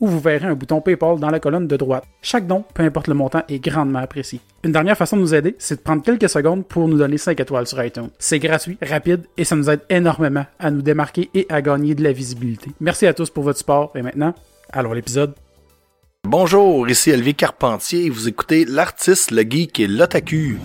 où vous verrez un bouton PayPal dans la colonne de droite. Chaque don, peu importe le montant, est grandement apprécié. Une dernière façon de nous aider, c'est de prendre quelques secondes pour nous donner 5 étoiles sur iTunes. C'est gratuit, rapide et ça nous aide énormément à nous démarquer et à gagner de la visibilité. Merci à tous pour votre support et maintenant, allons l'épisode. Bonjour, ici Elvie Carpentier et vous écoutez l'artiste, le geek et l'otaku.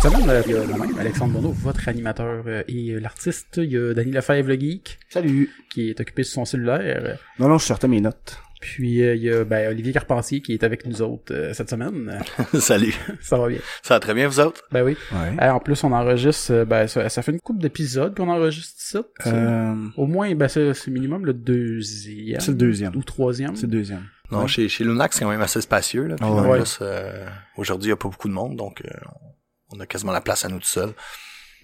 Cette semaine, euh, il y a moi-même, Alexandre Bourneau, votre animateur euh, et euh, l'artiste. Il y a Dany Lefebvre, le geek, Salut. qui est occupé sur son cellulaire. Non, non, je sortais mes notes. Puis euh, il y a ben, Olivier Carpentier qui est avec nous autres euh, cette semaine. Salut. ça va bien? Ça va très bien, vous autres? Ben oui. Ouais. Euh, en plus, on enregistre, ben ça, ça fait une couple d'épisodes qu'on enregistre ici. Euh, Au moins, ben c'est minimum le deuxième. C'est le deuxième. Ou troisième. c'est le deuxième. Non, chez, chez Lunax, c'est quand même assez spacieux. Là. Ah en ouais. plus, euh, aujourd'hui, il n'y a pas beaucoup de monde, donc euh, on a quasiment la place à nous tout seuls.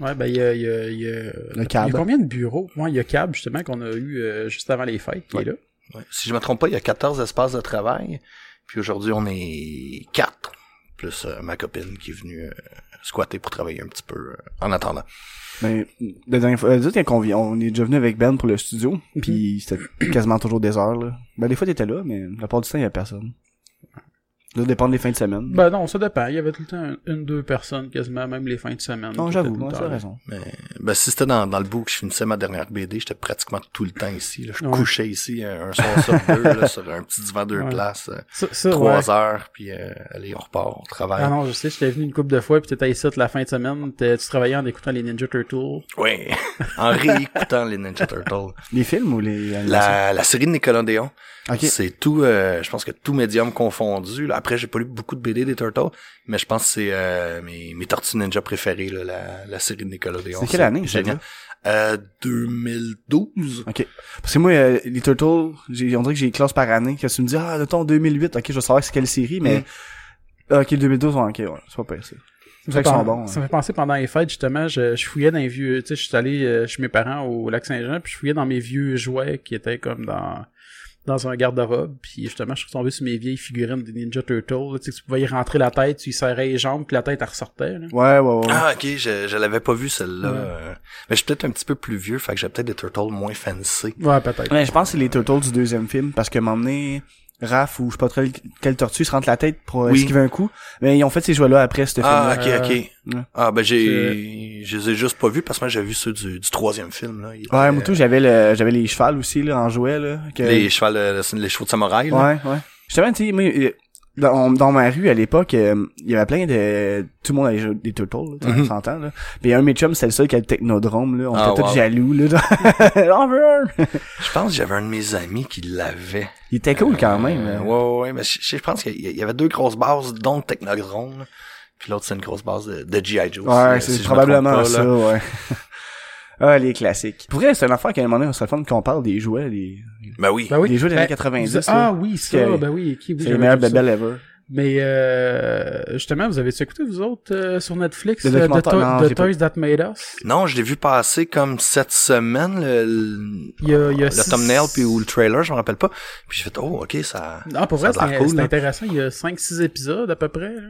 Ouais, ben il y a, il y a, il y a... Il y a combien de bureaux? Ouais, il y a Cab, justement, qu'on a eu euh, juste avant les fêtes, qui Ouais. est là. Ouais. Si je me trompe pas, il y a 14 espaces de travail. Puis aujourd'hui, on est quatre, plus euh, ma copine qui est venue euh, squatter pour travailler un petit peu euh, en attendant. Mais, la dernière fois, euh, on, vient- on est déjà venu avec Ben pour le studio, puis c'était quasiment toujours des heures, là. Ben, des fois, t'étais là, mais la part du temps, il y a personne. Ça dépend des fins de semaine. Ben non, ça dépend. Il y avait tout le temps un- une, deux personnes, quasiment, même les fins de semaine. non, j'avoue, moi, le tu as temps. raison. Mais ben, si c'était dans, dans le bout que je finissais ma dernière BD, j'étais pratiquement tout le temps ici. Là. Je Ouais. couchais ici un, un soir sur deux, là, sur un petit divan deux Ouais. places. euh, Ça, ça, trois ouais. heures, puis euh, allez, on repart, on travaille. Ah non, je sais, j'étais venu une couple de fois, puis t'étais ici la fin de semaine, t'es- tu travaillais en écoutant les Ninja Turtles. Oui, en réécoutant les Ninja Turtles. Les films ou les? La, la série de Nickelodeon, Ok. c'est tout, euh, je pense que tout médium confondu. Là. Après, j'ai pas lu beaucoup de BD des Turtles, mais je pense que c'est euh, mes, mes Tortues Ninja préférées, là, la, la série de Nickelodeon. C'est quelle année, ça, Génial. Euh, 2012. Ok. Parce que moi, euh, les Turtles, j'ai, on dirait que j'ai les classes par année. Quand tu me dis, ah, de ton 2008, ok, je vais savoir c'est quelle série, mais, Mm. Ah, ok, 2012, ouais, ok, ouais, c'est pas pire, ça. Vrai qu'ils sont bons. Ça hein. me fait penser pendant les fêtes, justement, je, je fouillais dans les vieux, tu sais, je suis allé euh, chez mes parents au lac Saint-Jean, puis je fouillais dans mes vieux jouets qui étaient comme dans dans un garde-robe, puis justement, je suis tombé sur mes vieilles figurines des Ninja Turtles, là, tu sais, que tu pouvais y rentrer la tête, tu y serrais les jambes, puis la tête, elle ressortait, là. Ouais, ouais, ouais. Ah, ok, je, je l'avais pas vu celle-là. Ouais. euh, Mais je suis peut-être un petit peu plus vieux, fait que j'ai peut-être des Turtles moins fancy. Ouais, peut-être. Ouais, je pense que c'est les Turtles du deuxième film, parce que m'emmener Raph ou je sais pas trop quelle tortue se rentre la tête pour euh, Oui. esquiver un coup. Mais ils ont fait ces jouets-là après ce Ah, film-là. ok, ok. Ouais. Ah, ben j'ai, je les ai juste pas vus parce que moi j'ai vu ceux du, du troisième film, là. Il Ouais, moi tout, j'avais le, j'avais les chevals aussi, là, en jouet, là. que- Les chevaux, euh, les chevaux de samouraï, là. Ouais, ouais. Justement, tu sais, euh, dans, dans ma rue, à l'époque, euh, il y avait plein de... Tout le monde avait des Turtles, là, on Mhm. s'entend, là. Puis un de mes chums, c'était le seul qui avait le technodrome, là. On Ah, était tous wow. jaloux, là. J'en veux un! Je pense que j'avais un de mes amis qui l'avait. Il était cool quand même. Euh, là. ouais, ouais, ouais, mais je, je pense qu'il y avait deux grosses bases, dont le Technodrome, là. Puis l'autre, c'est une grosse base de, de G.I. Joe. Ouais, c'est si probablement pas, ça, ouais. ah, les classiques. Pour vrai, c'est une affaire qu'à un moment donné, on serait fun qu'on parle des jouets, des, Ben oui. Ben oui. des jouets des Ben, années 90. vous- là. ah oui, ça, ben oui, c'est j'avais les meilleurs vu ça. bebelles ever. Mais euh, justement, vous avez écouté vous autres euh, sur Netflix Le euh, The, documentaire? To- Non, Toys That Made Us? Non, je l'ai vu passer comme cette semaine, le, le, Il y a, il y a le six- thumbnail puis ou le trailer, je me rappelle pas. Puis j'ai fait, oh, ok, ça, Ah, pour ça vrai, c'est cool, intéressant. Il y a 5-6 épisodes à peu près. là.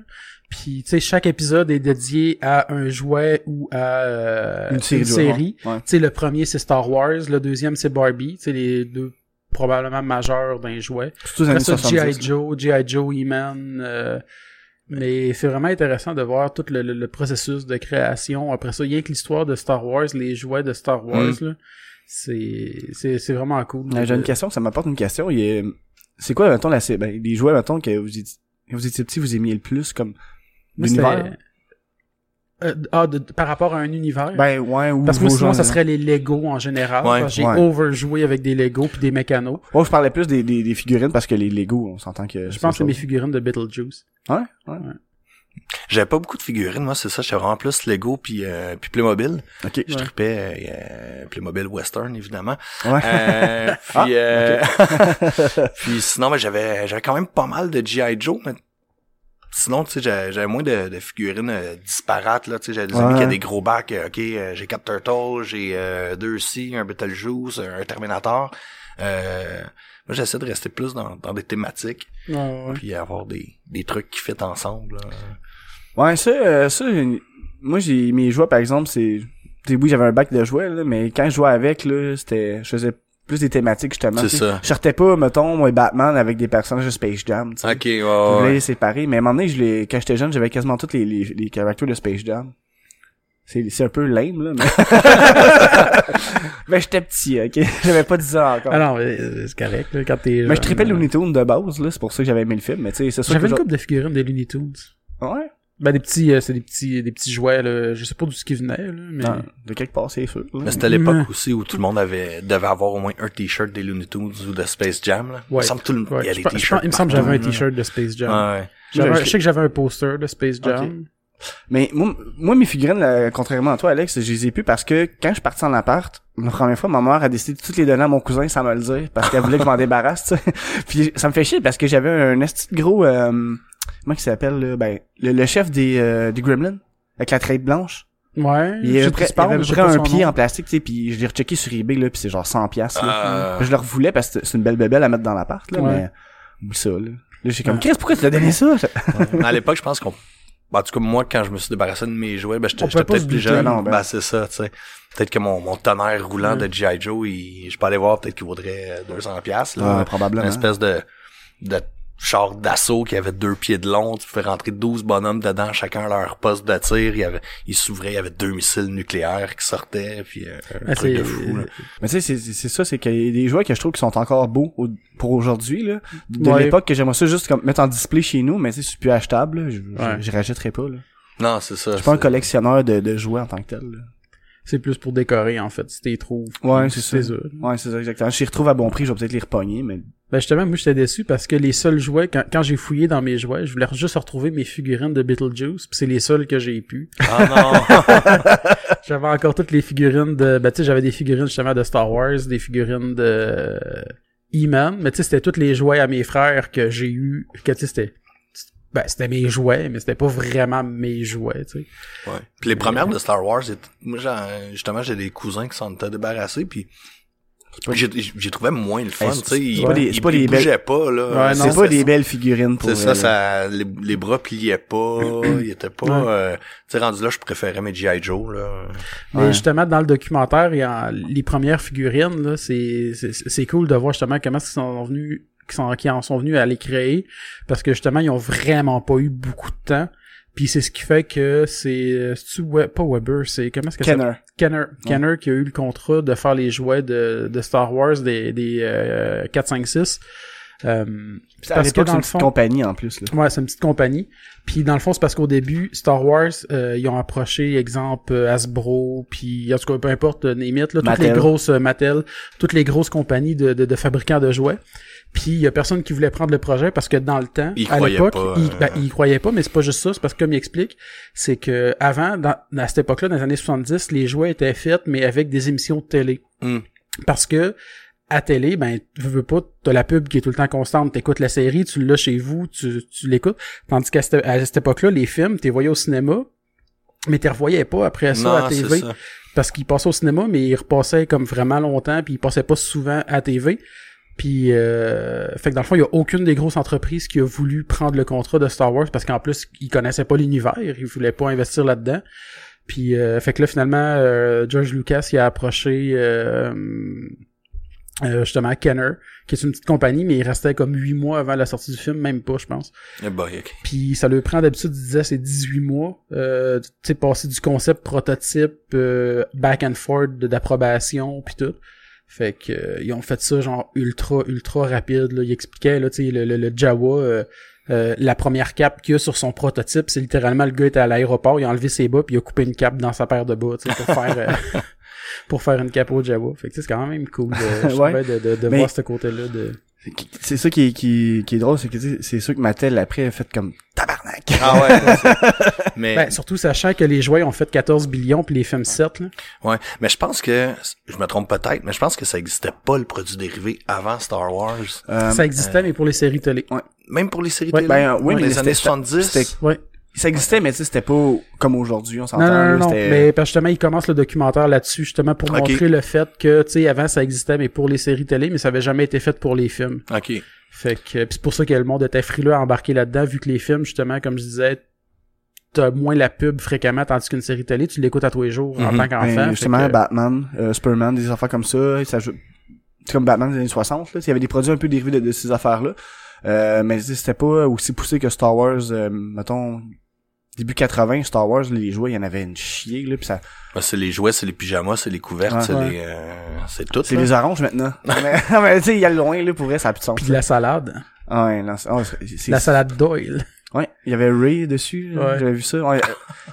Puis, tu sais, chaque épisode est dédié à un jouet ou à euh, Une série. ouais. Tu sais, le premier, c'est Star Wars. Le deuxième, c'est Barbie. Tu sais, les deux probablement majeurs d'un jouet. Après ça, 70. G.I. Joe, G.I. Joe, E-Man. euh, mais c'est vraiment intéressant de voir tout le, le- le processus de création. Après ça, a que l'histoire de Star Wars, les jouets de Star Wars, Mm. là. C'est, c'est, c'est vraiment cool. Euh, J'ai une question, ça m'apporte une question. C'est quoi, mettons, la... ben, les jouets, mettons, que vous étiez, vous étiez petit, vous aimiez le plus, comme, l'univers? Euh, ah, de- par rapport à un univers? Ben, ouais, ou parce que moi, sinon, ça serait les Lego en général. Ouais, parce que j'ai ouais. overjoué avec des Lego puis des mécanos. Moi, je parlais plus des, des, des figurines parce que les Lego, on s'entend que... Je pense que mes figurines de Beetlejuice. Ouais, ouais. J'avais pas beaucoup de figurines, moi, c'est ça. J'étais vraiment plus Lego puis, euh, puis Playmobil. Ok. Je tripais euh, Playmobil Western, évidemment. Ouais. Euh, puis, Ah, euh, puis sinon, ben, j'avais j'avais quand même pas mal de G.I. Joe, mais sinon, tu sais, j'avais moins de, de figurines euh, disparates, là. Tu sais, j'avais des Ouais. amis qui avaient des gros bacs. euh, OK, euh, j'ai quatre Turtles, j'ai deux C, un Betelgeuse, un Terminator. Euh, moi, j'essaie de rester plus dans, dans des thématiques, Ouais, puis avoir des, des trucs qui fit ensemble. là. Ouais, ça, ça, moi, j'ai, mes jouets, par exemple, c'est, oui, j'avais un bac de jouets, là, mais quand je jouais avec, là, c'était, je faisais plus des thématiques, justement. C'est ça. Je sortais pas, mettons, moi, Batman avec des personnages de Space Jam, tu sais. OK, ouais, Je voulais ouais. les séparer, mais à un moment donné, je les, quand j'étais jeune, j'avais quasiment tous les, les, les caractères de Space Jam. C'est, c'est un peu lame, là, mais... mais j'étais petit, ok? J'avais pas 10 ans encore. Ah non, mais, c'est correct, là, quand t'es. mais je tripais le euh, Looney Tunes de base, là, c'est pour ça que j'avais aimé le film, mais tu sais, c'est sûr J'avais que... une couple de figurines des Looney Tunes. Ouais? Ben, des petits, euh, c'est des petits, des petits jouets, là. Je sais pas d'où ce qui venait, là, mais. Non, de quelque part, c'est sûr. là. Mais c'était l'époque Ouais. aussi où tout le monde avait devait avoir au moins un t-shirt des Looney Tunes ou de Space Jam. Là. Il me Ouais. semble tout le Ouais, il y a des t-shirts. il me semble que j'avais un t-shirt de Space Jam. Ouais. J'avais- Ouais, je sais que j'avais un poster de Space Jam. Mais moi, moi, mes figurines, là, contrairement à toi, Alex, je les ai plus parce que quand je suis parti en appart, la première fois, ma mère a décidé de toutes les donner à mon cousin sans me le dire parce qu'elle voulait que je m'en débarrasse, tu sais. Puis ça me fait chier parce que j'avais un de gros, euh, comment il s'appelle, là? ben, le, le chef des, euh, des Gremlins, avec la traite blanche. Ouais. Il avait près, il avait près un pied nom. en plastique, tu sais, puis je l'ai rechecké sur eBay, là, puis c'est genre 100 piastres, là. Ah. Puis Je le revoulais parce que c'est une belle bébelle à mettre dans l'appart, là, Ouais. mais, ça, là. Là, j'ai comme. Chris, pourquoi tu t'as donné ça? À l'époque, je pense qu'on. bah, en tout cas, moi, quand je me suis débarrassé de mes jouets, ben, j'étais peut-être plus jeune. non, ben. Ben, c'est ça, tu sais. Peut-être que mon, mon tonnerre roulant Ouais. de G.I. Joe, il, je peux aller voir, peut-être qu'il vaudrait euh, 200 piastres, là. Ouais, Une probablement. espèce de, de char d'assaut qui avait deux pieds de long. Tu pouvais rentrer 12 bonhommes dedans, chacun à leur poste de tir. Il y avait, ils s'ouvraient, il y avait deux missiles nucléaires qui sortaient, puis euh, un Ah, truc de fou, là. Mais tu sais, c'est- ça, c'est qu'il y a des jouets que je trouve qui sont encore beaux au- pour aujourd'hui, là. De Ouais. l'époque que j'aimerais ça juste comme mettre en display chez nous, mais tu sais, c'est plus achetable, là. Je, je- Ouais. je rachèterais pas, là. Non, c'est ça. Je suis pas un collectionneur de, de jouets en tant que tel, là. C'est plus pour décorer, en fait, si t'es trouves. Ouais, c'est si ça. Ouais, c'est ça, exactement. Je les retrouve à bon prix, je vais peut-être les repogner, mais... Ben justement, moi j'étais déçu parce que les seuls jouets, quand, quand j'ai fouillé dans mes jouets, je voulais juste retrouver mes figurines de Beetlejuice, puis c'est les seuls que j'ai pu. Ah non! J'avais encore toutes les figurines de, ben tu sais, j'avais des figurines justement de Star Wars, des figurines de E-Man, mais tu sais, c'était tous les jouets à mes frères que j'ai eu, que tu sais, c'était, ben c'était mes jouets, mais c'était pas vraiment mes jouets, tu sais. Ouais. Puis les premières de Star Wars, moi justement j'ai des cousins qui s'en étaient débarrassés puis j'ai j'ai trouvé moins le fun, Hey, tu sais, c'est ils, pas des- ils- pas des belles- bougeaient pas là. Ouais, non, c'est pas des belles figurines pour... C'est ça, ça les, les bras pliaient pas, ils étaient pas Ouais. euh, tu sais rendu là je préférais mes GI Joe là. Mais Ouais. justement, dans le documentaire, il y a les premières figurines, là, c'est, c'est, c'est cool de voir justement comment ils sont venus, qui sont, qui en sont venus à les créer, parce que justement, ils ont vraiment pas eu beaucoup de temps. Puis c'est ce qui fait que c'est, c'est pas Weber, c'est comment est-ce que ça Kenner. Kenner, Kenner qui a eu le contrat de faire les jouets de, de Star Wars des, des euh, 4, 5, 6. Euh, parce que dans c'est le une fond, petite compagnie, en plus, là. Ouais, c'est une petite compagnie. Puis dans le fond, c'est parce qu'au début, Star Wars, euh, ils ont approché, exemple, euh, Hasbro, puis en tout cas, peu importe, euh, name it, là, toutes Mattel. les grosses euh, Mattel, toutes les grosses compagnies de, de, de fabricants de jouets. Puis il y a personne qui voulait prendre le projet parce que dans le temps, à l'époque, euh, ben, ils croyaient pas, mais c'est pas juste ça, c'est parce que comme il explique, c'est que avant, dans, à cette époque-là, dans les années 70, les jouets étaient faits, mais avec des émissions de télé. Hmm. Parce que à télé, ben, tu veux pas, t'as la pub qui est tout le temps constante, t'écoutes la série, tu l'as chez vous, tu, tu l'écoutes. Tandis qu'à cette, à cette époque-là, les films, t'es voyais au cinéma, mais t'es revoyais pas après ça non, à TV. ça. Parce qu'ils passaient au cinéma, mais ils repassaient comme vraiment longtemps, puis ils passaient pas souvent à TV. Puis, euh, fait que dans le fond, il y a aucune des grosses entreprises qui a voulu prendre le contrat de Star Wars parce qu'en plus, ils connaissaient pas l'univers, ils voulaient pas investir là-dedans. Puis, euh, fait que là, finalement, euh, George Lucas, il a approché euh, euh, justement Kenner, qui est une petite compagnie, mais il restait comme huit mois avant la sortie du film, même pas, je pense. Ben, ok. Puis ça le prend d'habitude, il disait, c'est 18 mois. Euh, tu sais, passer du concept prototype, euh, back and forth, d'approbation, puis tout. Fait que euh, ils ont fait ça genre ultra, ultra rapide. Là. Il expliquait, là, tu sais, le, le, le Jawa, euh, euh, la première cape qu'il y a sur son prototype, c'est littéralement le gars était à l'aéroport, il a enlevé ses bas, puis il a coupé une cape dans sa paire de bas, tu sais, pour faire... euh, pour faire une cape au Jawa. Fait que tu sais, c'est quand même cool de, je Ouais. de, de, de Mais- voir ce côté-là de... C'est- ça qui est, qui, qui est drôle, c'est que c'est sûr que Mattel après a fait comme tabarnak. Ah ouais. c'est- mais Ben, surtout sachant que les jouets ont fait 14 billions puis les films 7, là. ouais, mais je pense que je me trompe peut-être, mais je pense que ça existait pas le produit dérivé avant Star Wars. Euh, ça existait, mais pour les séries télé. Même pour les séries Ouais, télé. ben, oui, dans mais les années c'était- 70. c'était- Ouais. Ça existait, mais tu sais, c'était pas comme aujourd'hui, on s'entend. Non, non, non, Mais justement, il commence le documentaire là-dessus, justement, pour montrer le fait que, tu sais, avant, ça existait, mais pour les séries télé, mais ça avait jamais été fait pour les films. OK. Fait que, c'est pour ça que le monde était frileux à embarquer là-dedans, vu que les films, justement, comme je disais, t'as moins la pub fréquemment, tandis qu'une série télé, tu l'écoutes à tous les jours en Mhm. tant qu'enfant. Ben, justement, que- Batman, euh, Superman, des affaires comme ça, ça. C'est comme Batman des années 60, là. Il y avait des produits un peu dérivés de, de ces affaires-là. Euh, mais c'était pas aussi poussé que Star Wars, euh, mettons, début 80, Star Wars, les jouets, il y en avait une chier, là, pis ça... Ben, c'est les jouets, c'est les pyjamas, c'est les couvertes, Ouais. c'est Ouais. les, euh, c'est tout. C'est les oranges, maintenant. mais, mais tu sais, il y a loin, là, pour vrai, ça a plus de sens. De la salade. Ah ouais, non, c'est- c'est- c'est- La salade Doyle. Ouais, il y avait Ray dessus, Ouais. j'avais vu ça. Ouais, euh,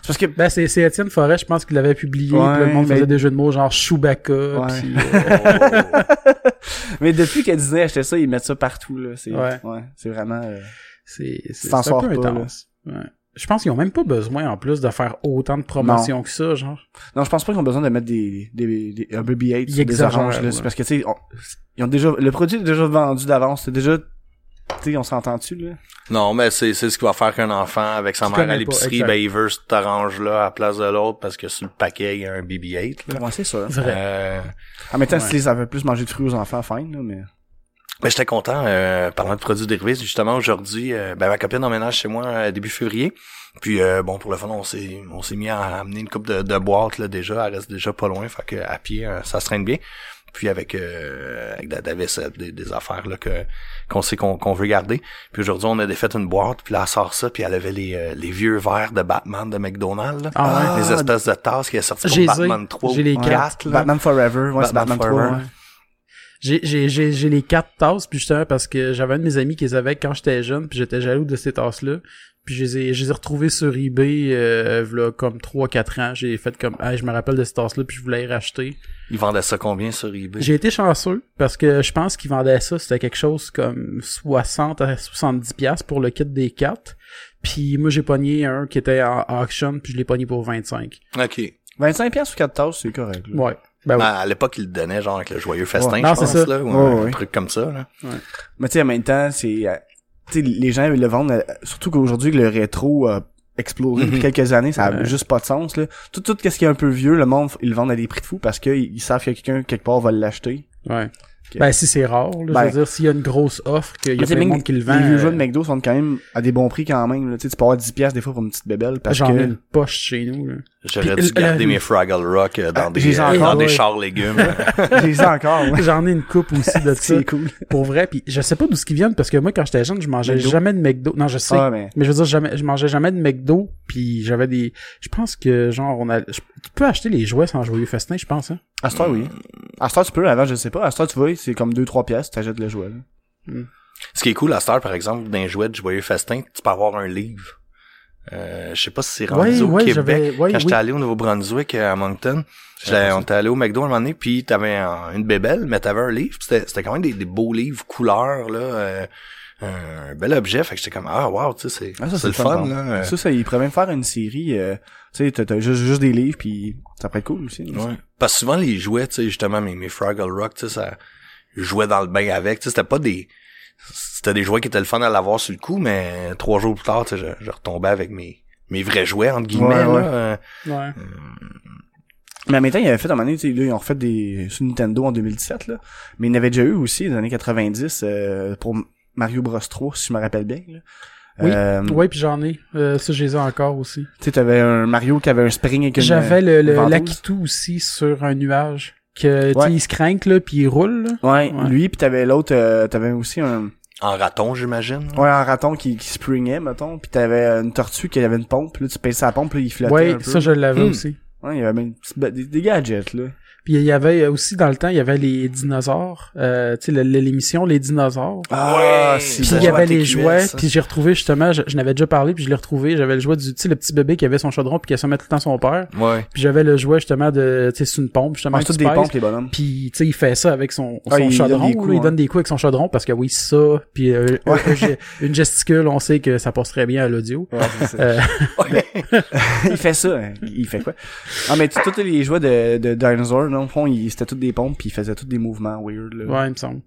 c'est parce que... Ben, c'est, c'est Étienne Forêt, je pense qu'il l'avait publié, Ouais, puis le monde mais- faisait des jeux de mots genre Chewbacca, Ouais. puis, euh, mais depuis que Disney achetait ça, ils mettent ça partout, là. C'est, Ouais. ouais. c'est vraiment... euh, c'est, c'est, un peu pas, intense. Ouais. Je pense qu'ils ont même pas besoin, en plus, de faire autant de promotions que ça, genre. Non, je pense pas qu'ils ont besoin de mettre des, des, des un baby 8 Ils sur des exagèrent, oranges, là. ouais. C'est parce que, tu sais, on- ils ont déjà, le produit est déjà vendu d'avance. C'est déjà, tu sais, on s'entend-tu, là? Non, mais c'est, c'est ce qui va faire qu'un enfant avec sa mère à l'épicerie, ben, il veut cet orange-là à la place de l'autre parce que sur le paquet, il y a un BB-8, là. Ouais, c'est ça. Vrai. Euh, En même temps, Ouais. si ça veut plus manger de fruits aux enfants, fine, là, mais... Ben, j'étais content, euh, parlant de produits dérivés, justement, aujourd'hui, euh, ben, ma copine emménage chez moi euh, début février. Puis, euh, bon, pour le fun, on s'est, on s'est mis à amener une coupe de, de boîtes, là, déjà. Elle reste déjà pas loin, fait que, à pied, euh, ça se traîne bien. Puis, avec, euh, avec de, de la vaisselle, des, des affaires, là, que, qu'on sait qu'on, qu'on veut garder. Puis, aujourd'hui, on a défait une boîte, puis là, elle sort ça, puis elle avait les, euh, les vieux verres de Batman de McDonald's, là. Ah Les espèces de tasses qui est sorti pour. Batman 3 J'ai les ou quatre. 4, là. Batman Forever, ouais, Batman Batman 3, Forever. ouais. J'ai, j'ai, j'ai, j'ai les quatre tasses, puis justement parce que j'avais un de mes amis qui les avait quand j'étais jeune, puis j'étais jaloux de ces tasses-là. Puis je les ai, je les ai retrouvées sur eBay, euh, v'là comme 3-4 ans. J'ai fait comme, ah, je me rappelle de ces tasses-là, puis je voulais les racheter. Ils vendaient ça combien sur eBay? J'ai été chanceux, parce que je pense qu'ils vendaient ça, c'était quelque chose comme 60 à 70 pièces pour le kit des quatre. Puis moi, j'ai pogné un qui était en auction, puis je l'ai pogné pour 25. OK. 25 piastres ou 4 tasses, c'est correct, là. Ouais. Ben oui. Ben, à l'époque, ils le donnaient, genre, avec le joyeux festin, Ouais. je pense, ça. là, ou Ouais, un ouais. truc comme ça, là. Mais tu sais, en même temps, c'est... euh, Tu sais, les gens le vendent... euh, Surtout qu'aujourd'hui, le rétro a explosé depuis Mhm. quelques années, ça a Ouais. juste pas de sens, là. Tout, tout ce qui est un peu vieux, le monde, ils le vendent à des prix de fou parce qu'ils ils savent que quelqu'un, quelque part, va l'acheter. Ouais. Ben, si c'est rare, là, Ben. je veux dire, s'il y a une grosse offre, qu'il y a plein de monde qui le vend. Les vieux jeux de euh, McDo sont quand même à des bons prix quand même, là. Tu sais, tu peux avoir 10 piastres des fois pour une petite bébelle parce J'en ai que... une poche chez nous, là. J'aurais Puis, dû euh, garder euh, mes Fraggle Rock euh, dans Ah, des, j'ai euh, encore, dans des chars légumes. J'ai encore, ouais. J'en ai une coupe aussi de ça. C'est cool. Pour vrai, puis je sais pas d'où ce qui viennent parce que moi quand j'étais jeune, je mangeais McDo. jamais de McDo. Non, je sais. Ah, mais... Mais je veux dire jamais je mangeais jamais de McDo puis j'avais des je pense que genre on a tu peux acheter les jouets sans joyeux festin, je pense hein. À ce temps, oui. À ce temps, tu peux, avant, je sais pas. À ce temps, tu vois, c'est comme 2-3 piastres, t'achètes le jouet, là. Ce qui est cool à Star, par exemple, d'un jouet de joyeux festin, tu peux avoir un livre. Euh, je sais pas si c'est rendu Ouais, au ouais, Québec. Quand j'étais oui. allé au Nouveau-Brunswick, euh, à Moncton, j'étais- on était allé au McDo un moment donné, puis t'avais un- une bébelle, mais t'avais un livre, c'était quand même des, des beaux livres couleurs, là, euh, un bel objet, fait que j'étais comme, ah, wow, tu sais, c'est Ah, ça, c'est le fun, là. euh, Ça, ça, il pourrait même faire une série, euh, tu sais, t'as, t'as juste, juste des livres, puis ça pourrait être cool aussi. Ouais. Parce que souvent, les jouets, tu sais, justement, mes, mes Fraggle Rock, tu sais, ça, jouais dans le bain avec, tu sais, c'était pas des, c'était des jouets qui étaient le fun à l'avoir sur le coup, mais trois jours plus tard, tu sais, je, je retombais avec mes, mes vrais jouets, entre guillemets, Ouais, ouais. là. euh, Ouais. Mais en même temps, il avait fait, à un moment donné, tu sais, là, ils ont refait des, sur Nintendo en 2017, là. Mais il y en avait déjà eu aussi, dans les années 90, euh, pour Mario Bros 3, si je me rappelle bien, là. Oui. Euh, Ouais, puis j'en ai. Euh, ça je les ai encore aussi. Tu sais, t'avais un Mario qui avait un spring avec une J'avais le, le l'Akitu aussi sur un nuage que tu Ouais. sais, il se craque là puis il roule. Là. Ouais, Ouais. lui, puis t'avais l'autre, euh, t'avais aussi un, en raton, j'imagine. ouais, un raton qui, qui springait, mettons, puis t'avais une tortue qui avait une pompe, là, tu payais sa pompe, là, il flottait Ouais, un peu. ça je l'avais Hmm. aussi. Ouais, il y avait même des gadgets, là. Puis il y avait aussi dans le temps, il y avait les dinosaures, euh, tu sais l'émission les dinosaures. Ah. Puis il y avait les jouets, puis j'ai retrouvé justement, je, je n'avais déjà parlé, puis je l'ai retrouvé, j'avais le jouet du, tu sais, le petit bébé qui avait son chaudron, puis qui assumait tout le temps son père. Ouais. Puis j'avais le jouet justement de, tu sais, c'est une pompe justement. Toutes tu des pompes, les bonhommes. Puis tu sais, il fait ça avec son, Ah, son il chaudron, donne des coups, là, il donne des coups avec son chaudron parce que oui, ça, puis euh, ge- une gesticule, on sait que ça passe très bien à l'audio. Ouais, c'est ça. Euh, il fait ça, hein. il fait quoi? Ah, mais tous les jouets de, de Dinosaur, dans le fond, il- c'était toutes des pompes, puis il faisait tous des mouvements weird, là. ouais, il me semble.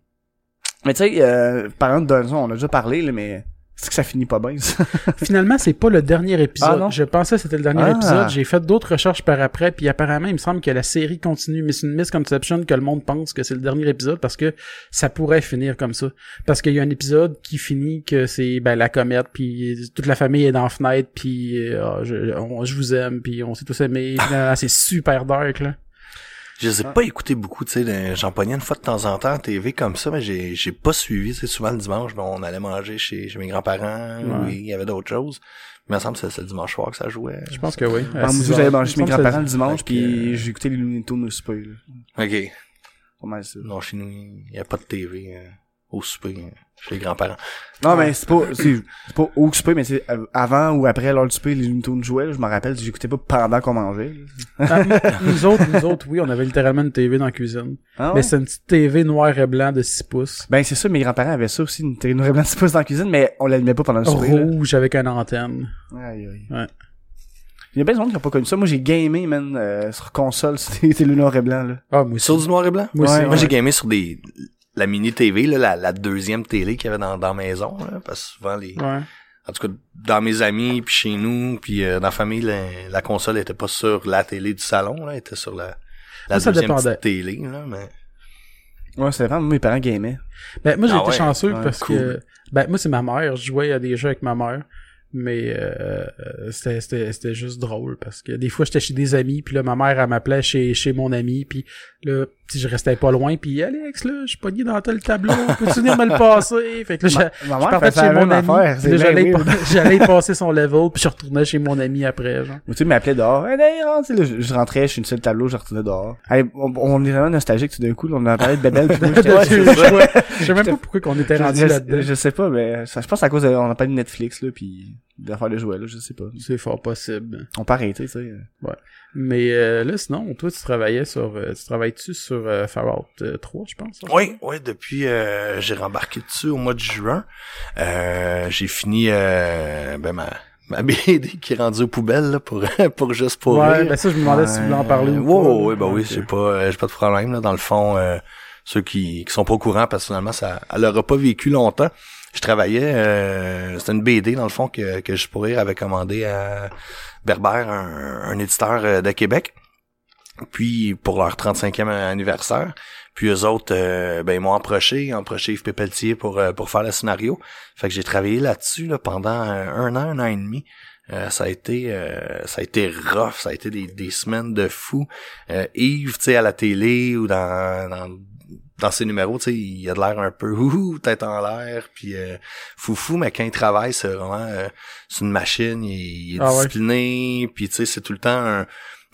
Mais tu sais, euh, parlant de Dinosaur, on a déjà parlé, là, mais c'est que ça finit pas bien, ça. Finalement, c'est pas le dernier épisode. Ah, non? je pensais que c'était le dernier Ah. épisode. J'ai fait d'autres recherches par après, puis apparemment, il me semble que la série continue, mais c'est une misconception que le monde pense que c'est le dernier épisode parce que ça pourrait finir comme ça. Parce qu'il y a un épisode qui finit que c'est ben la comète, puis toute la famille est dans la fenêtre, puis euh, ah, je, on- je vous aime, puis on s'est tous aimés. Finalement, c'est super dark là. Je les ai pas écoutés beaucoup, tu sais, de- j'en pognais une fois de temps en temps à TV comme ça, mais j'ai j'ai pas suivi, c'est souvent le dimanche, ben, on allait manger chez, chez mes grands-parents, Ouais. oui, il y avait d'autres choses. Mais il me semble que c'est c'est le dimanche soir que ça jouait. Je pense que oui. Ah, À moi, heures. mangé Il me mes grands-parents le dimanche, puis j'ai écouté les Looney Tunes au souper, là. Ok. Pas mal ça. Non, chez nous, il y a pas de TV euh, au souper, euh, chez les grands-parents. Non, mais c'est pas, c'est pas au souper, mais c'est euh, avant ou après l'heure du souper, les Looney Tunes jouaient, là, je me rappelle, j'écoutais pas pendant qu'on mangeait. Ah, nous autres, nous autres, oui, on avait littéralement une TV dans la cuisine. Ah ouais? Mais c'est une petite TV noir et blanc de 6 pouces. Ben, c'est ça, mes grands-parents avaient ça aussi, une télé noire et blanc de pouces dans la cuisine, mais on l'allumait pas pendant le souper, là. Rouge avec une antenne. Aïe, aïe. Ouais. Il y a bien de monde qui a pas connu ça. Moi, j'ai gamé, man, euh, sur console, c'était le noir et blanc, là. Ah, moi aussi. Sur du noir et blanc? Moi aussi, Moi, ouais. j'ai gamé sur des, la mini TV, là, la, la deuxième télé qu'il y avait dans, dans la maison, là, parce que souvent les, Ouais. en tout cas, dans mes amis, puis chez nous, puis euh, dans la famille, la, la console était pas sur la télé du salon, là, elle était sur la, la Ça, deuxième télé, là, mais... Ouais, c'était vraiment, mes parents gamaient. Ben, moi, j'ai Ah été ouais? chanceux Ouais, parce cool. que, ben, moi, c'est ma mère. Je jouais à des jeux avec ma mère. Mais euh, euh, c'était c'était c'était juste drôle parce que des fois j'étais chez des amis puis là ma mère elle m'appelait chez chez mon ami puis là si je restais pas loin puis Alex là je suis pogné dans tel tableau peux-tu venir me le passer? Fait que là j'a- Ma je mère partais de chez mon ami j'allais j'allais passer son level puis je retournais chez mon ami après genre. Ou tu sais, m'appelait dehors. Hey, sais, là, je, je rentrais, je suis une seule tableau, je retournais dehors. On, on est vraiment nostalgique tout d'un coup, là, on a parlé de Bebel, puis moi, je- je je- je sais même pas pourquoi qu'on était rendu je, là-dedans. je, je sais pas, mais ça, je pense à cause de, on a pas de Netflix, là, puis d'affaires de jouets, là, je sais pas. c'est fort possible On peut arrêter, tu sais. Mais euh, là, sinon, toi, tu travaillais sur... euh, tu travailles-tu sur euh, Fallout euh, 3, je pense? Oui, oui, depuis euh, j'ai rembarqué dessus au mois de juin. Euh, j'ai fini euh, ben ma ma BD qui est rendue aux poubelles là, pour pour juste pour Ouais, rire. ben ça, je me demandais si tu voulais en parler Euh, ou pas. ouais, ouais, ben oui, Ok. j'ai pas euh, j'ai pas de problème là dans le fond euh, ceux qui qui sont pas au courant personnellement ça elle aura pas vécu longtemps. Je travaillais euh, c'était une BD dans le fond que que je pourrais avait commandé à Berbère un, un éditeur euh, de Québec. Puis pour leur 35e anniversaire, puis eux autres, euh, ben ils m'ont approché, ils ont approché Yves Pépeltier pour euh, pour faire le scénario. Fait que j'ai travaillé là-dessus là, pendant un an, un an et demi. Euh, ça a été euh, ça a été rough, ça a été des, des semaines de fou. Euh, Yves, tu sais, à la télé ou dans dans, dans ses numéros, tu sais, il a de l'air un peu ouhou, tête en l'air, puis euh, foufou, mais quand il travaille, c'est vraiment euh, c'est une machine, il, il est Ah ouais. discipliné, puis tu sais, c'est tout le temps un,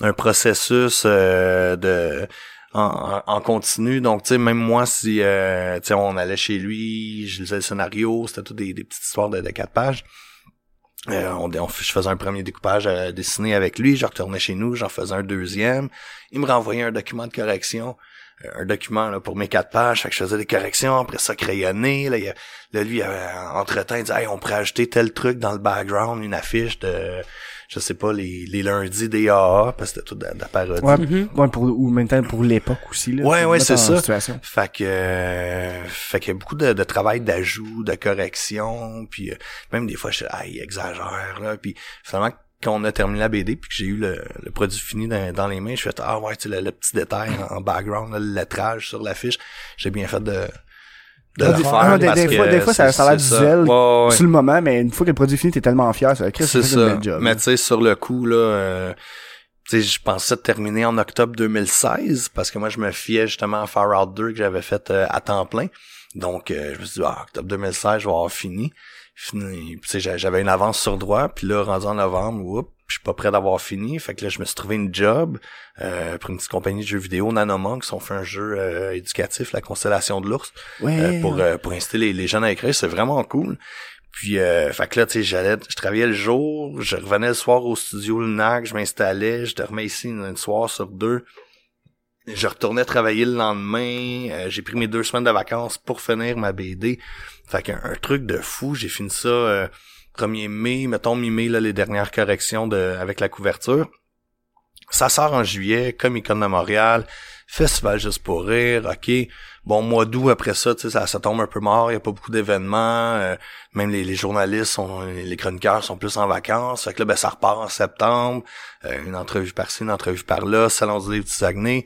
un processus euh, de en, en en continu. Donc, tu sais, même moi, si euh, tu sais, on allait chez lui, je lisais le scénario, c'était tout des, des petites histoires de, de quatre pages. Euh, on, on- je faisais un premier découpage à dessiner avec lui, je retournais chez nous, j'en faisais un deuxième. Il me renvoyait un document de correction, euh, un document là, pour mes quatre pages, fait que je faisais des corrections, après ça crayonné. Là, il, a- là lui, entre temps, il disait hey, on pourrait ajouter tel truc dans le background, une affiche de je sais pas, les, les lundis des AA, parce que c'était tout de, de la parodie. Ouais, Mhm. ouais, pour, ou maintenant pour l'époque aussi, là. Ouais, ouais, c'est ça. situation. Fait que euh, fait qu'il y a beaucoup de, de travail d'ajout, de correction, puis euh, même des fois je ah, il exagère là, puis finalement quand on a terminé la BD puis que j'ai eu le, le produit fini dans, dans les mains, je fais ah ouais, tu sais le, le petit détail en, background, là, le lettrage sur l'affiche, j'ai bien fait de de Ah, le des- faire ah, des- parce des que fois- des fois, ça- a l'air zèle Ouais, ouais. Sur le moment, mais une fois que le produit fini, t'es tellement fier, ça Chris, C'est fait ça. job. Mais tu sais, sur le coup, là, euh, tu sais, je pensais terminer en octobre 2016 parce que moi, je me fiais justement à Far Out 2 que j'avais fait euh, à temps plein. Donc, euh, je me suis dit, ah, octobre 2016, je vais avoir fini. J'avais une avance sur droit. Puis là, rendu en novembre, oups, je suis pas prêt d'avoir fini. Fait que là, je me suis trouvé une job euh, pour une petite compagnie de jeux vidéo, Nanomonks. On fait un jeu euh, éducatif, la constellation de l'ours, Ouais. euh, pour, euh, pour inciter les, les jeunes à écrire. C'est vraiment cool. Puis, euh, fait que là, tu sais, j'allais, je travaillais le jour, je revenais le soir au studio le NAC, je m'installais, je dormais ici une, une soir sur deux. Je retournais travailler le lendemain. euh, j'ai pris mes deux semaines de vacances pour finir ma BD. Fait qu'un un truc de fou. J'ai fini ça euh, 1er mai, mettons mi-mai, les dernières corrections de, avec la couverture. Ça sort en juillet, Comic Con de Montréal, Festival Juste pour rire, ok. Bon, mois d'août, après ça, tu sais, ça, tombe un peu mort, il y a pas beaucoup d'événements. euh, même les, les journalistes, sont, les chroniqueurs sont plus en vacances. Fait que là, ben, ça repart en septembre. Euh, une entrevue par-ci, une entrevue par-là, Salon du livre du Saguenay.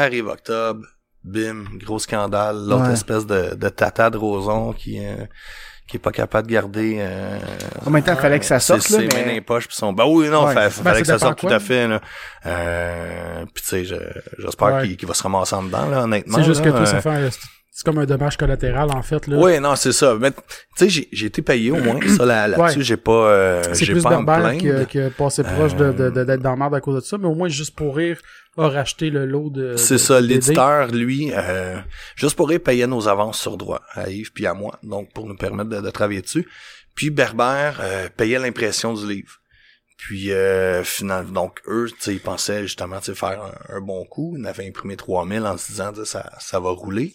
Arrive octobre, bim, gros scandale. L'autre Ouais. espèce de, de tata de Roson qui... euh, qui est pas capable de garder euh, En même temps, il fallait que ça sorte, ses, là, ses mains dans mais... les poches puis son bah oui non Ouais. fa- Ben, fallait que ça sorte tout à fait là euh, puis tu sais je- j'espère Ouais. qu'il va se ramasser en dedans là honnêtement C'est juste que là, toi, euh, ça fait un- c'est comme un dommage collatéral, en fait, là. oui, non, c'est ça. Mais tu sais, j'ai, été payé au moins. Ça, là, là-dessus, Ouais. j'ai pas, euh, C'est j'ai plus pas à me plaindre. qui a passé proche de, de, de- d'être dans la merde à cause de ça, mais au moins, juste pour rire, a racheté le lot de. C'est ça, l'éditeur, lui, euh, juste pour rire, payait nos avances sur droit à Yves puis à moi, donc pour nous permettre de, de travailler dessus. Puis Berbère euh, payait l'impression du livre. Puis euh, final, donc eux, ils pensaient justement tu sais, faire un, un bon coup. Ils en avaient imprimé 3000 en se disant ça, ça va rouler.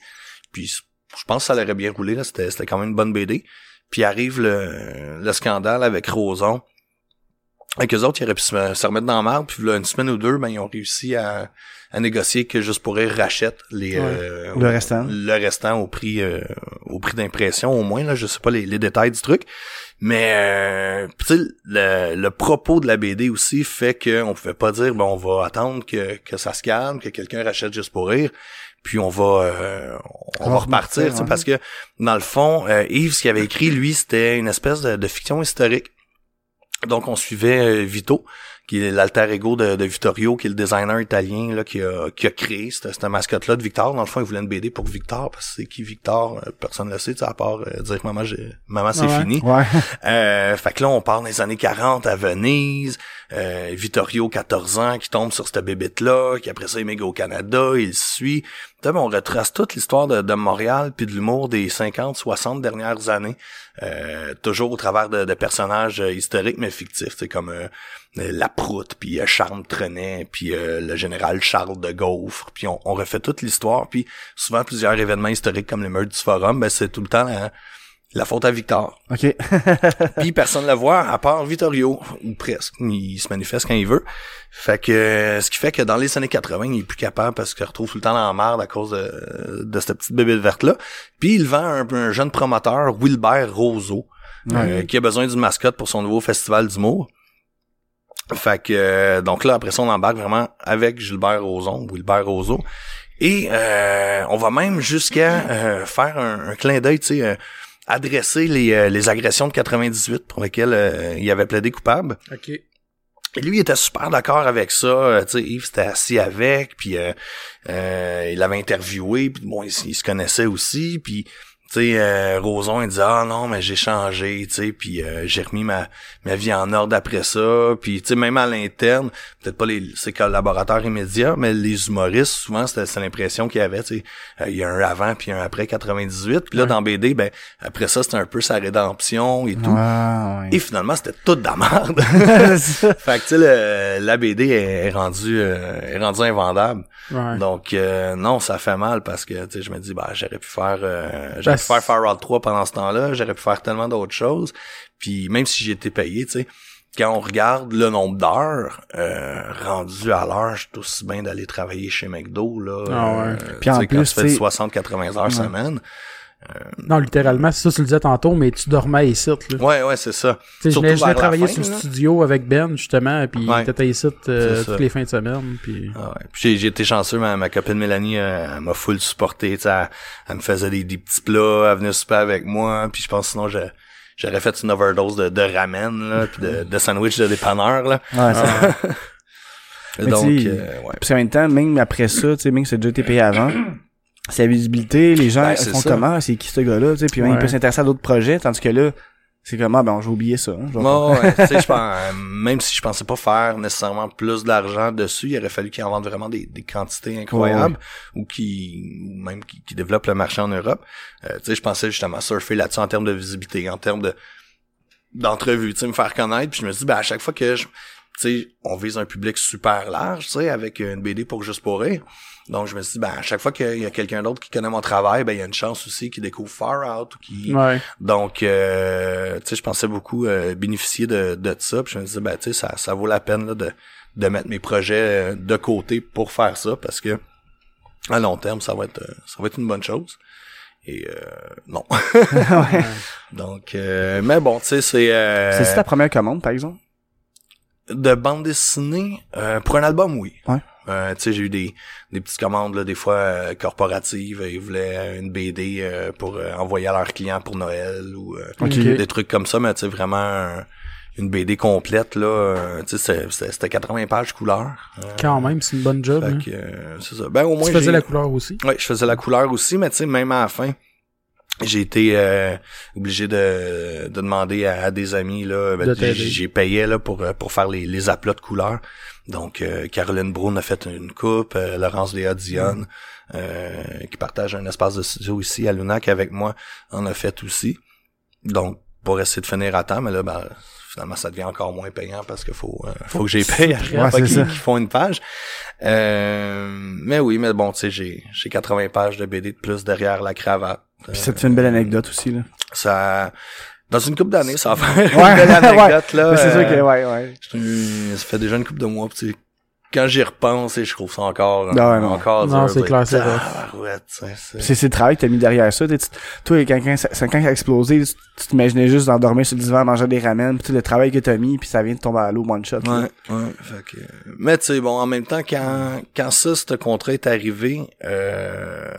Puis je pense que ça aurait bien roulé, là. C'était, c'était quand même une bonne BD. Puis arrive le, le scandale avec Roson. Avec eux autres, ils auraient pu se, se remettre dans la marde, puis là, une semaine ou deux, ben, ils ont réussi à, à négocier que juste pour rire rachète les Ouais. euh, Le restant. le restant au prix euh, au prix d'impression au moins là je sais pas les, les détails du truc mais euh, le, le propos de la BD aussi fait que on pouvait pas dire bon on va attendre que, que ça se calme que quelqu'un rachète juste pour rire puis on va euh, on On va repartir repartir, tu sais, ouais. parce que dans le fond euh, Yves ce qu'il avait écrit lui c'était une espèce de, de fiction historique donc on suivait euh, Vito qui est l'alter ego de, de Vittorio, qui est le designer italien là, qui, a, qui a créé cette, cette mascotte-là de Victor. Dans le fond, il voulait une BD pour Victor, parce que c'est qui Victor, euh, personne ne le sait, tu sais, à part euh, dire maman, j'ai, maman c'est Ouais. fini. Ouais. Euh, fait que là, on parle des années 40 à Venise, euh, Vittorio, 14 ans, qui tombe sur cette bébête-là, qui après ça émigre au Canada, il suit. Tu sais, ben, on retrace toute l'histoire de, de Montréal puis de l'humour des 50, 60 dernières années, euh, toujours au travers de, de personnages historiques mais fictifs, c'est comme la proute, puis euh, Charles Trenet, puis euh, le général Charles de Gaufre, puis on, on refait toute l'histoire, puis souvent plusieurs événements historiques comme les meurtres du Forum, ben c'est tout le temps la, la faute à Victor. OK. Puis personne ne le voit à part Vittorio, ou presque. Il se manifeste quand il veut. Fait que euh, ce qui fait que dans les années 80, il est plus capable parce qu'il retrouve tout le temps dans la merde à cause de, de cette petite bébé verte-là. Puis il vend un, un jeune promoteur, Wilbert Roseau, euh, qui a besoin d'une mascotte pour son nouveau festival d'humour. Fait que euh, donc là, après ça, on embarque vraiment avec Gilbert Rozon, Wilbert Roseau. Et euh, on va même jusqu'à euh, faire un, un clin d'œil, tu sais, euh, adresser les, euh, les agressions de 98 pour lesquelles euh, il avait plaidé coupable. OK. Et lui il était super d'accord avec ça. euh, tu sais, Yves s'était assis avec, puis euh, euh, il l'avait interviewé, puis bon, il se connaissait aussi, puis tu sais, euh, Roson il disait ah non mais j'ai changé, tu sais, puis euh, j'ai remis ma ma vie en ordre après ça, puis tu sais même à l'interne, peut-être pas les ses collaborateurs immédiats, mais les humoristes souvent c'était c'est l'impression qu'il y avait, tu sais, euh, il y a un avant puis un après 98, puis là Ouais. dans BD ben après ça c'était un peu sa rédemption et tout. Ouais, Et finalement, c'était toute de la merde. Fait que tu sais, la BD est, est rendue euh, est rendue invendable. Ouais. Donc euh, non, ça fait mal parce que tu sais, je me dis bah j'aurais pu faire euh, Ben, j'aurais pu faire Far Out 3 pendant ce temps-là, j'aurais pu faire tellement d'autres choses. Puis même si été payé, tu sais, quand on regarde le nombre d'heures euh, rendu à l'heure, c'est aussi bien d'aller travailler chez McDo là. Ah ouais. euh, Puis en quand plus, tu fais tu sais- 60 80 heures semaine. Non, littéralement, c'est ça, tu le disais tantôt, mais tu dormais ici, là. Ouais, ouais, c'est ça. Tu sais, je venais, je travailler sur le studio avec Ben, justement, puis Ouais. il était ici euh, toutes les fins de semaine, puis... Ah ouais. Puis j'ai, j'ai été chanceux, ma, ma copine Mélanie, euh, elle m'a full supporté, tu sais, elle, elle me faisait des, des petits plats, elle venait super avec moi, puis je pense sinon je- j'aurais fait une overdose de, de ramen, là, puis de, de sandwich de dépanneur, là. Ouais, ça- Donc, euh, ouais. Puis en même temps, même après ça, tu sais, même que c'est déjà été payé avant, c'est la visibilité, les gens Ben, font ça. comment, c'est qui ce gars-là, tu sais, puis même, Ouais. il peut s'intéresser à d'autres projets, tandis que là, C'est comme, ah, ben, j'ai oublié ça. hein, je Bon, ouais, pense, euh, même si je pensais pas faire nécessairement plus d'argent dessus, il aurait fallu qu'ils en vendent vraiment des, des quantités incroyables ou qui ou même qui, qui développent le marché en Europe. Euh, tu sais, je pensais justement surfer là-dessus en termes de visibilité, en termes de d'entrevue, tu sais, me faire connaître. Puis je me suis dit, ben à chaque fois que je, tu sais, on vise un public super large, tu sais, avec une BD pour juste pour rire. Donc je me suis dit, ben à chaque fois qu'il y a quelqu'un d'autre qui connaît mon travail, ben il y a une chance aussi qu'il découvre Far Out ou qui Ouais. donc, euh, tu sais, je pensais beaucoup euh, bénéficier de, de ça. Puis je me disais, ben, tu sais, ça, ça vaut la peine là, de, de mettre mes projets euh, de côté pour faire ça parce que à long terme, ça va être, euh, ça va être une bonne chose. Et euh, non. Donc, euh, mais bon, tu sais, c'est euh, C'est ta première commande, par exemple? de bande dessinée? Euh, pour un album, oui. Ouais. Euh, tu sais, j'ai eu des, des petites commandes, là, des fois euh, corporatives. Ils voulaient une BD euh, pour euh, envoyer à leurs clients pour Noël ou euh, des trucs comme ça, mais tu sais, vraiment un- une BD complète, là. euh, tu sais, c'était c'était 80 pages couleur. Quand même, c'est une bonne job. hein. euh, c'est ça. Ben, au moins, Tu faisais la couleur aussi. Ouais, je faisais la couleur aussi, mais tu sais, même à la fin, j'ai été euh, obligé de, de demander à, à des amis là, ben, De j'ai payé là pour pour faire les, les aplats de couleurs. Donc euh, Caroline Brown a fait une coupe, euh, Laurence Léa Dionne, euh, qui partage un espace de studio ici à Lunac avec moi, en a fait aussi. Donc pour essayer de finir à temps, mais là ben finalement ça devient encore moins payant parce qu'il faut euh, faut que j'y paye à chaque Ouais, fois c'est qu'ils ça. qu'ils font une page. Euh, mais oui, mais bon, tu sais, j'ai j'ai 80 pages de BD de plus derrière la cravate. Puis ça te fait une belle anecdote aussi, là. Ça dans une couple d'années, ça va faire Ouais, une belle anecdote ouais. là. Mais c'est sûr Euh, que, ouais, ouais. je- Ça fait déjà une couple de mois, puis tu sais, quand j'y repense, et je trouve ça encore Ah ouais, non. encore Non, dur, c'est clair, c'est vrai. sais, c'est- le travail que t'as mis derrière ça. Tu sais, tu- toi, quand, quand, ça- quand ça a explosé, tu t'imaginais juste d'endormir sur le divan, manger des ramen, puis tout le travail que t'as mis, puis ça vient de tomber à l'eau one shot. Ouais, ouais. Fait que, mais tu sais, bon, en même temps, quand, quand ça, ce contrat est arrivé, euh,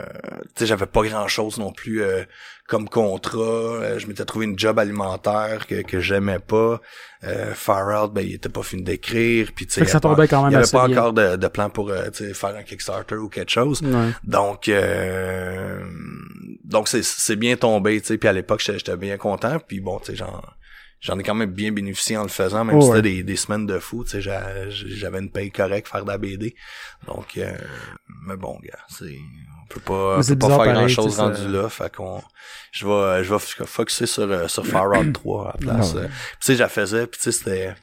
tu sais, j'avais pas grand chose non plus euh, comme contrat. Euh, je m'étais trouvé une job alimentaire que, que j'aimais pas. Euh, Far Out, ben, il était pas fini d'écrire. Puis tu sais, ça il y avait tombait pas- quand même Il y avait assez pas bien. encore de, de plan pour euh, faire un Kickstarter ou quelque chose. Ouais. Donc, euh, donc c'est c'est bien tombé, tu sais. Puis à l'époque, j'étais j'étais bien content. Puis bon, tu sais, j'en j'en ai quand même bien bénéficié en le faisant, même Oh, si ouais. c'était des, des semaines de fou. Tu sais, j'a- j'avais une paye correcte faire de la BD. Donc, euh, mais bon, gars, c'est on peut pas, on peut pas faire pareil, grand chose rendu ça- là. Fait qu'on, je vais je vais f- focuser sur euh, sur Far Out 3 à la place. Ah ouais. Euh, Puis tu sais, je la faisais. Puis tu sais, c'était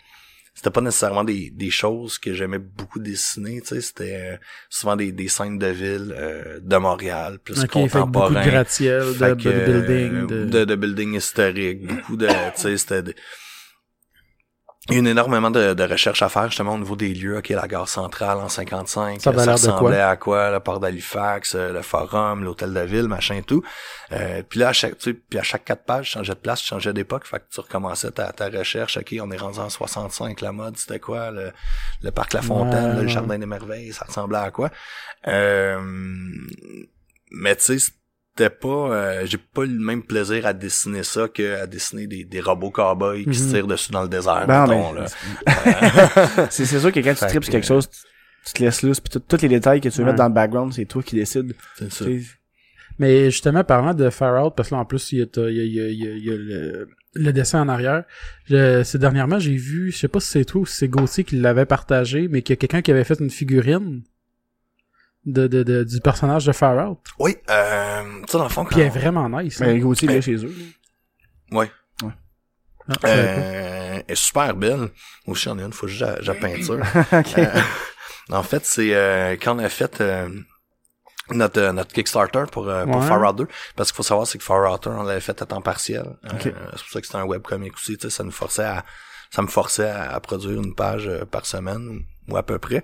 c'était pas nécessairement des, des choses que j'aimais beaucoup dessiner, tu sais, c'était euh, souvent des, des scènes de ville euh, de Montréal, plus Ok, fait beaucoup de gratte-ciel, de bodybuilding, euh, de... de... de building historique, beaucoup de, tu sais, c'était de- il y a eu énormément de, de recherches à faire justement au niveau des lieux. OK, la gare centrale en 55, Ça de quoi? ressemblait à quoi? Le port d'Halifax, euh, le forum, l'hôtel de ville, machin et tout. Euh, puis là, à chaque, tu sais, puis à chaque quatre pages, je changeais de place, je changeais d'époque. Fait que tu recommençais ta, ta recherche. OK, on est rendu en 65, la mode, c'était quoi? Le, le parc La Fontaine, Ouais, là, le jardin des merveilles, ça ressemblait à quoi? Euh, mais tu sais, c'était pas euh, j'ai pas eu le même plaisir à dessiner ça que à dessiner des, des robots cowboys qui se Mhm. tirent dessus dans le désert Ben, mettons, mais- là. C'est c'est sûr que quand tu tripes que- quelque chose, tu, tu te laisses loose, puis tout- tous les détails que tu veux Ouais. mettre dans le background, c'est toi qui décides. c'est ça. Mais justement, parlant de Far Out, parce que là, en plus, il y a, il y a, il y a, il y a- le, le dessin en arrière. Je, c'est dernièrement, j'ai vu, je sais pas si c'est toi ou si c'est Gauthier qui l'avait partagé, mais qu'il y a quelqu'un qui avait fait une figurine de, de, de- du personnage de Far Out. Oui, euh, tu sais dans le fond Puis elle est vraiment nice. hein. Mais Gauthier, il est chez eux. là. ouais, Ah, euh, elle est super belle. Moi aussi j'en ai une, faut juste la, la peinture. Euh, en fait, c'est euh, quand on a fait euh, notre euh, notre Kickstarter pour euh, pour Ouais. Far Out 2 parce qu'il faut savoir c'est que Far Out 1 on l'avait fait à temps partiel. Euh, Ok. c'est pour ça que c'était un webcomic aussi, tu sais, ça nous forçait à ça me forçait à, à produire une page euh, par semaine ou à peu près.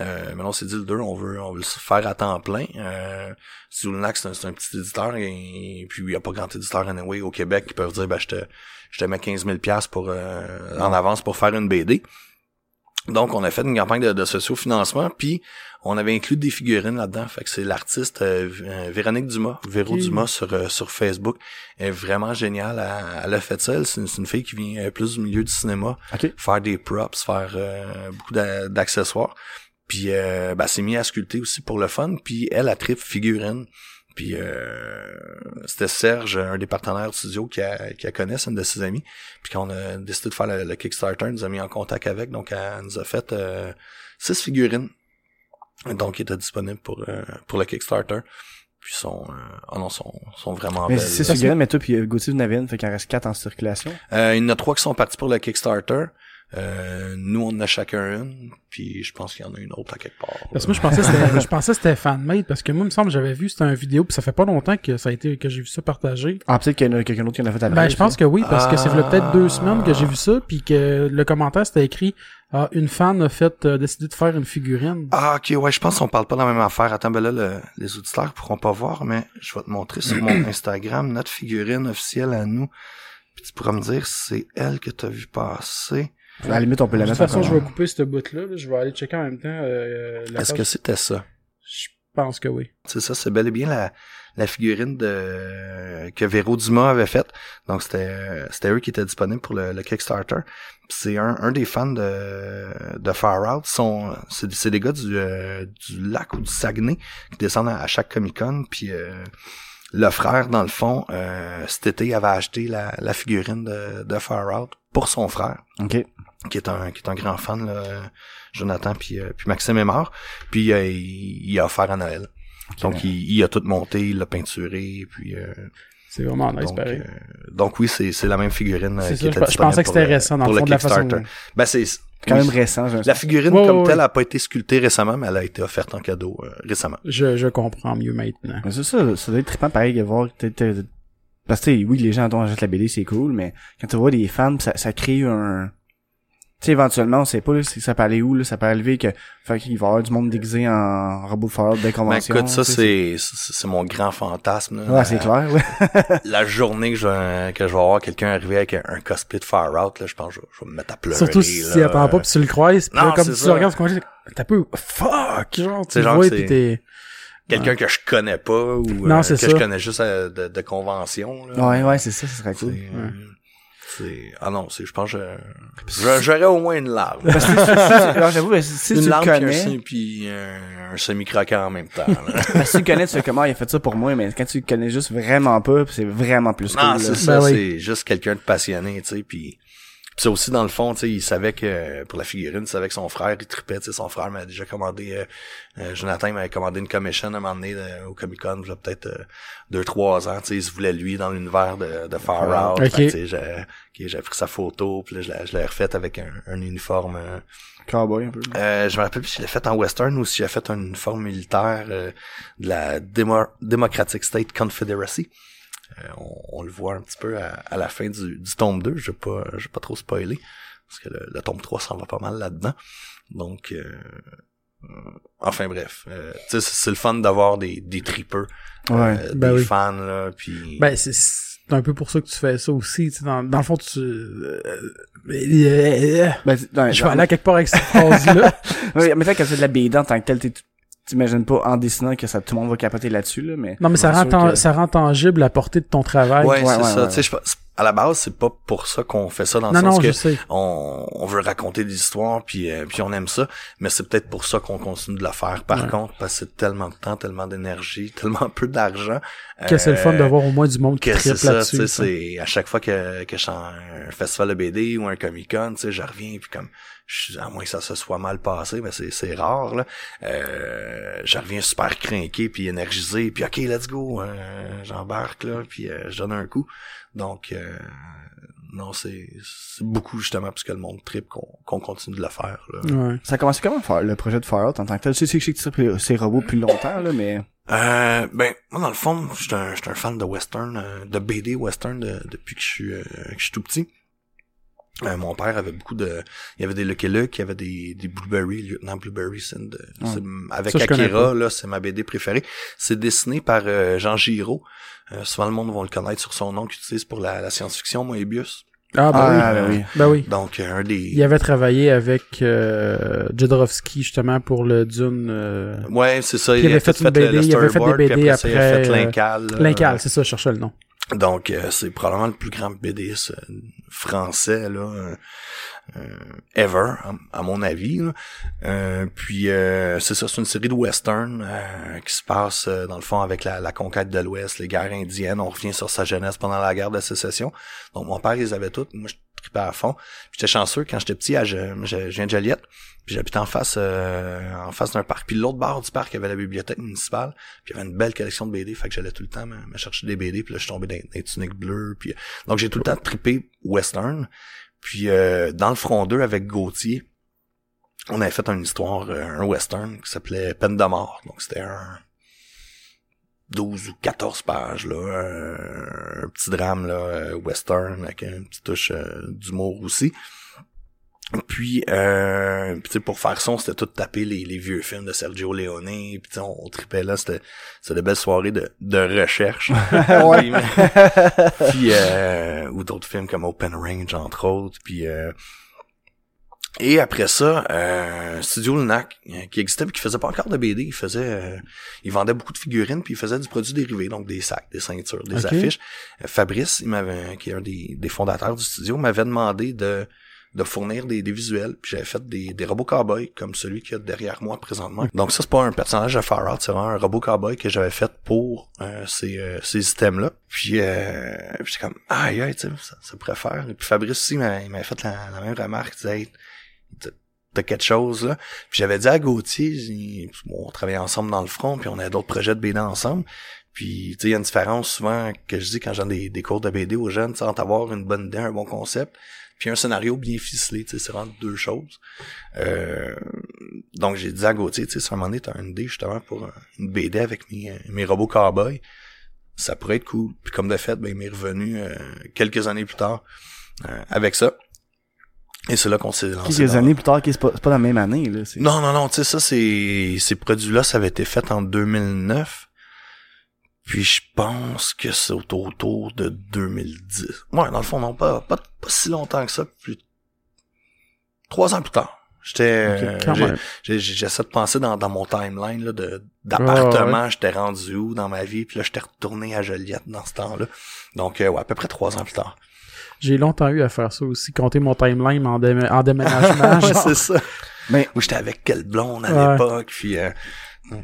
Euh, maintenant, on s'est dit le 2, on veut, on veut le faire à temps plein. Euh, Zulnac, c'est un, petit éditeur et, puis il n'y a pas grand éditeur anyway au Québec qui peuvent dire ben je te, je te mets 15 000 pièces pour euh, en avance pour faire une BD. Donc, on a fait une campagne de, de socio-financement, puis on avait inclus des figurines là-dedans. Fait que c'est l'artiste euh, euh, Véronique Dumas, Véro. Dumas sur, euh, sur Facebook. Elle est vraiment géniale. Elle, elle a fait ça. C'est une, une fille qui vient euh, plus du milieu du cinéma Ok. faire des props, faire euh, beaucoup d'a- d'accessoires. Puis euh, ben, s'est mis à sculpter aussi pour le fun. Puis elle, a trip figurine. Puis euh, c'était Serge, un des partenaires du studio, qui a, qui a connaît, c'est une de ses amies. Puis quand on a décidé de faire le, le Kickstarter, elle nous a mis en contact avec. Donc elle nous a fait euh, six figurines. Donc qui étaient disponibles pour, euh, pour le Kickstarter. Puis sont, euh, oh non, sont, sont vraiment Mais belles. c'est figurines, mais toi puis euh, Gauthier, vous en avez une, fait qu'il en reste quatre en circulation. Euh, il y en a trois qui sont partis pour le Kickstarter. Euh, nous, on en a chacun une, puis je pense qu'il y en a une autre à quelque part. Parce que moi, je pensais que c'était, je pensais que c'était fan-made, parce que moi, il me semble que j'avais vu, c'était un vidéo, puis ça fait pas longtemps que ça a été, que j'ai vu ça partagé. Ah, peut-être qu'il y en a quelqu'un d'autre qui en a fait à Ben, je pense que oui, parce que c'est Ah. peut-être deux semaines que j'ai vu ça, puis que le commentaire c'était écrit ah, une fan a fait euh, décider de faire une figurine. Ah, ok, ouais, je pense qu'on parle pas de la même affaire. Attends, ben là, le- les auditeurs pourront pas voir, mais je vais te montrer sur mon Instagram notre figurine officielle à nous. Puis tu pourras me dire si c'est elle que t'as vu passer. À la limite, on peut de la toute mettre façon, encore. je vais couper cette bout-là, là. je vais aller checker en même temps euh, la Est-ce que c'était ça? Je pense que oui. C'est ça, c'est bel et bien la, la figurine de que Véro Dumas avait faite. Donc c'était c'était eux qui étaient disponibles pour le, le Kickstarter. C'est un, un des fans de, de Far Out. Sont, c'est, c'est des gars du, euh, du lac ou du Saguenay qui descendent à, à chaque Comic Con. Puis euh, le frère, dans le fond, euh, cet été avait acheté la, la figurine de, de Far Out pour son frère Ok. Qui est un qui est un grand fan là, Jonathan puis euh, puis Maxime est mort puis euh, il, il a offert à Noël donc il, il a tout monté il l'a peinturé puis euh, C'est vraiment nice, donc, pareil. euh, donc oui c'est c'est la même figurine euh, C'est qui ça, était je, je pensais que c'était euh, récent dans pour le fond de la façon. Kickstarter ben c'est Quand oui, même récent, la figurine Ouais, comme ouais, telle ouais. a pas été sculptée récemment mais elle a été offerte en cadeau euh, récemment Je, je comprends mieux maintenant. Mais c'est ça, ça doit être trippant pareil de voir t'es- t'es- parce que tu sais, oui, les gens dont achètent la BD, c'est cool, mais quand tu vois des fans, ça, ça crée un, sais, éventuellement, on sait pas, là, si ça peut aller où, là, ça peut arriver que, fait qu'il va y avoir du monde déguisé en robot de Fallout de ben écoute ça tu c'est c'est c'est mon grand fantasme là. Ouais, c'est Euh, clair, ouais. la journée que je que je vais voir quelqu'un arriver avec un, un cosplay de Far Out là je pense que je, vais- je vais me mettre à pleurer Surtout si tu attends pas pis tu le croises, pis Non, là, comme tu ça. le regardes, tu t'as peu, fuck, genre, tu genre vois que pis t'es, quelqu'un que je connais pas ou Non, euh, c'est que ça. je connais juste euh, de, de convention là. Ouais, ouais, c'est ça, ça serait C'est, cool. euh, c'est ah non c'est je pense que j'aurais au moins une larme Parce que si- si- alors, j'avoue, ben, si, si tu une le larme puis un, connais, puis un, un semi croquant en même temps là. parce que tu connais, tu sais comment il a fait ça pour moi, mais quand tu le connais juste vraiment pas, c'est vraiment plus cool, non là. c'est ça Ben oui. c'est juste quelqu'un de passionné tu sais Puis ça aussi, dans le fond, tu sais, il savait que, pour la figurine, il savait que son frère, il trippait, tu sais, son frère m'avait déjà commandé, euh, euh, Jonathan m'avait commandé une commission à un moment donné euh, au Comic Con, il y a peut-être euh, deux, trois ans, tu sais, il se voulait lui dans l'univers de, de Far Ah, Out. tu sais, j'ai, pris sa photo, puis là, je l'ai, je l'ai refaite avec un, un uniforme, euh, Cowboy, un peu. euh, je me rappelle plus si je l'ai fait en western ou si j'ai fait un uniforme militaire euh, de la Demo- Democratic State Confederacy. Euh, on, on le voit un petit peu à, à la fin du, du tome 2. Je vais pas, je vais pas trop spoiler parce que le, le tome 3 s'en va pas mal là-dedans. Donc, euh, euh, enfin bref, euh, tu sais, c'est, c'est le fun d'avoir des, des tripeurs, Ouais. euh, Ben des oui. fans là, puis Ben, c'est c'est un peu pour ça que tu fais ça aussi. tu sais, Dans, dans le fond, tu... euh, Ben, dans- je vais aller à quelque part avec cette phrase-là. Oui, mais quand c'est de la BD en tant que tel, t'es- t'imagines pas en dessinant que ça, tout le monde va capoter là-dessus, là, mais. Non, mais ça rend, que- ça rend tangible la portée de ton travail. ouais, Ouais, c'est ouais, ça. ouais, Tu sais, à la base, c'est pas pour ça qu'on fait ça dans le non, sens non, que je sais. on, on veut raconter des histoires puis euh, puis on aime ça mais c'est peut-être pour ça qu'on continue de le faire par Ouais. contre parce que c'est tellement de temps tellement d'énergie tellement peu d'argent Que c'est le fun euh, d'avoir au moins du monde qui tu là-dessus. c'est à chaque fois que que je suis à un festival de BD ou un Comic Con tu sais je reviens puis comme je à moins que ça se soit mal passé mais c'est c'est rare là euh, je reviens super craqué puis énergisé puis ok let's go euh, j'embarque là puis euh, je donne un coup donc euh, non, c'est c'est beaucoup justement parce que le monde trip qu'on qu'on continue de le faire. Là. Ouais. Ça a commencé comment faire le projet de Fallout en tant que tel? Je sais que tu ces robots depuis longtemps, là, mais. Euh, ben, moi dans le fond, je suis un, j'suis un fan de western, euh, de BD western de- depuis que je suis euh, que je suis tout petit. Euh, mon père avait beaucoup de, il y avait des Lucky Luke, il y avait des, des Blueberry, lieutenant Blueberry, de- c'est- avec Ça, Akira, là, c'est ma BD préférée. C'est dessiné par euh, Jean Giraud. Euh, souvent le monde va le connaître sur son nom qu'il utilise pour la, la science-fiction, Moebius. Ah, ben Ah, oui. ben oui. Ben oui. Donc un des, Il avait travaillé avec euh, Jodorowsky justement pour le Dune. Euh, Ouais, c'est ça. Puis il a avait fait une le- BD, le il avait fait des puis BD ça, il a fait après, Lincal. Lincal, c'est ça, je cherchais le nom. Donc, euh, c'est probablement le plus grand euh, français, là, euh, euh, ever, à, mon avis. Euh, puis, c'est ça, c'est une série de western qui se passe, dans le fond, avec la, conquête de l'Ouest, les guerres indiennes. On revient sur sa jeunesse pendant la guerre de sécession. Donc, mon père, ils avait toutes. Tripais à fond. J'étais chanceux quand j'étais petit, à, je, je, je viens de Joliette. Puis j'habitais en face euh, en face d'un parc. Puis l'autre bord du parc, il y avait la bibliothèque municipale. Puis il y avait une belle collection de BD. Fait que j'allais tout le temps me, chercher des BD. Puis là, je suis tombé dans, dans les tuniques bleues. Puis, donc j'ai tout le temps trippé western. Puis euh, dans le front 2 avec Gauthier, on avait fait une histoire, euh, un western qui s'appelait Peine de mort. Donc c'était un 12 ou 14 pages, là, un, un petit drame là, euh, western avec une petite touche euh, d'humour aussi. Puis, euh, puis tu sais, pour faire son, c'était tout taper les, les vieux films de Sergio Leone. Puis on, on tripait là, c'était c'était de belles soirées de, de recherche. Puis euh, ou d'autres films comme Open Range entre autres. Puis euh, et après ça, euh, Studio Lunac, euh, qui existait mais qui faisait pas encore de BD, il faisait, euh, il vendait beaucoup de figurines puis il faisait du produit dérivé, donc des sacs, des ceintures, des affiches. Euh, Fabrice, il m'avait, qui est un des, des fondateurs du studio, m'avait demandé de de fournir des, des visuels, puis j'avais fait des, des robots cowboys comme celui qu'il y a derrière moi présentement. Donc ça c'est pas un personnage de Far Out, c'est vraiment un robot cowboy que j'avais fait pour euh, ces, euh, ces items là. Puis euh, puis j'étais comme aïe aïe, tu sais, ça, ça pourrait faire. Et puis Fabrice aussi il m'avait il m'avait fait la, la même remarque, il disait Hey, t'as quelque chose là. Puis j'avais dit à Gauthier, bon, on travaillait ensemble dans le front, puis on avait d'autres projets de BD ensemble. Puis, tu sais, il y a une différence souvent que je dis quand j'ai des, des cours de BD aux jeunes, tu entre avoir une bonne idée, un bon concept, puis un scénario bien ficelé, tu sais, c'est vraiment deux choses. Euh, donc, j'ai dit à Gauthier, tu sais, si à un moment donné, t'as une idée justement pour une BD avec mes, mes robots cowboys, ça pourrait être cool. Puis comme de fait, ben, il m'est revenu euh, quelques années plus tard euh, avec ça. Et c'est là qu'on s'est lancé. Quelques années plus tard, c'est pas, pas la même année, là. non, non, non, tu sais, ça, c'est, ces produits-là, ça avait été fait en 2009. Puis je pense que c'est autour, de 2010. Ouais, dans le fond, non, pas, pas, pas si longtemps que ça, plus, trois ans plus tard. J'étais, Ok, quand j'ai- même. j'ai- j'ai- j'essaie de penser dans, dans mon timeline, là, de, d'appartement, Ouais, j'étais rendu où dans ma vie, puis là, j'étais retourné à Joliette dans ce temps-là. Donc, euh, ouais, à peu près trois ans plus tard. J'ai longtemps eu à faire ça aussi, compter mon timeline en, dé- en déménagement. ouais, c'est ça. Mais Où j'étais avec quelle blonde à Ouais. l'époque, puis euh,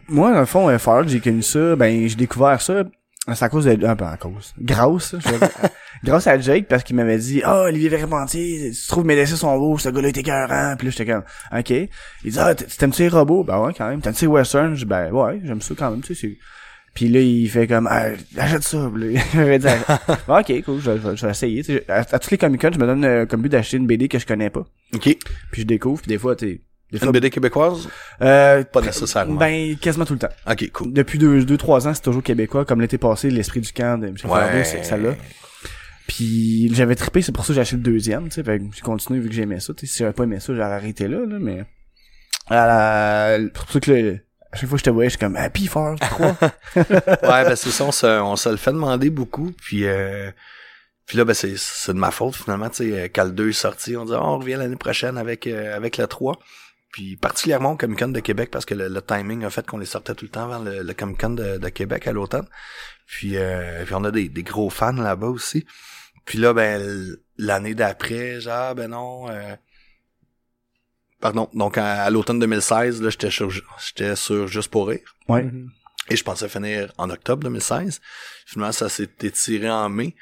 moi, dans le fond, euh, j'ai connu ça, ben, j'ai découvert ça, c'est à cause de, ah, ben, à cause, grâce, je veux dire, grâce à Jake, parce qu'il m'avait dit, ah, Olivier Verpentier, tu trouves mes dessins sont beaux, ce gars-là est écœurant, puis là, j'étais comme, ok. Il dit, ah, t'aimes-tu les robots? Ben ouais, quand même. T'aimes-tu les westerns? Ben ouais, j'aime ça quand même, tu sais, c'est... Puis là, il fait comme, ah, achète ça. Là, m'avait dit, Ah, ok, cool, je, je- je vais essayer. Tu sais, à, à tous les Comic Con, je me donne euh, comme but d'acheter une BD que je connais pas. ok. Puis je découvre, puis des fois, tu des fois, Une BD québécoise? euh, Pas nécessairement. ben, quasiment tout le temps. Ok, cool. Depuis deux, deux, trois ans, c'est toujours québécois, comme l'été passé, l'esprit du camp de Michel Falardeau, c'est celle-là. Puis j'avais trippé, c'est pour ça que j'ai acheté le deuxième, tu sais, fait que j'ai continué vu que j'aimais ça, tu sais, si j'avais pas aimé ça, j'aurais arrêté là, là, mais... À la... C'est pour ça que là, à chaque fois que je te voyais, j'étais comme Happy Far 3. ouais, ben c'est ça, on se, on se le fait demander beaucoup, puis euh, puis là, ben c'est, c'est de ma faute finalement, tu sais, quand le 2 est sorti, on dit oh, on revient l'année prochaine avec euh, avec le 3. Puis particulièrement au Comic Con de Québec, parce que le, le timing a fait qu'on les sortait tout le temps vers le, le Comic Con de, de Québec à l'automne. Puis, euh, puis on a des, des gros fans là-bas aussi. Puis là, ben l'année d'après, genre, ben non. euh, Pardon, donc à, à l'automne 2016, là, j'étais sur j'étais sur Juste pour rire. ouais. Mhm. Et je pensais finir en octobre 2016. Finalement, ça s'est étiré en mai.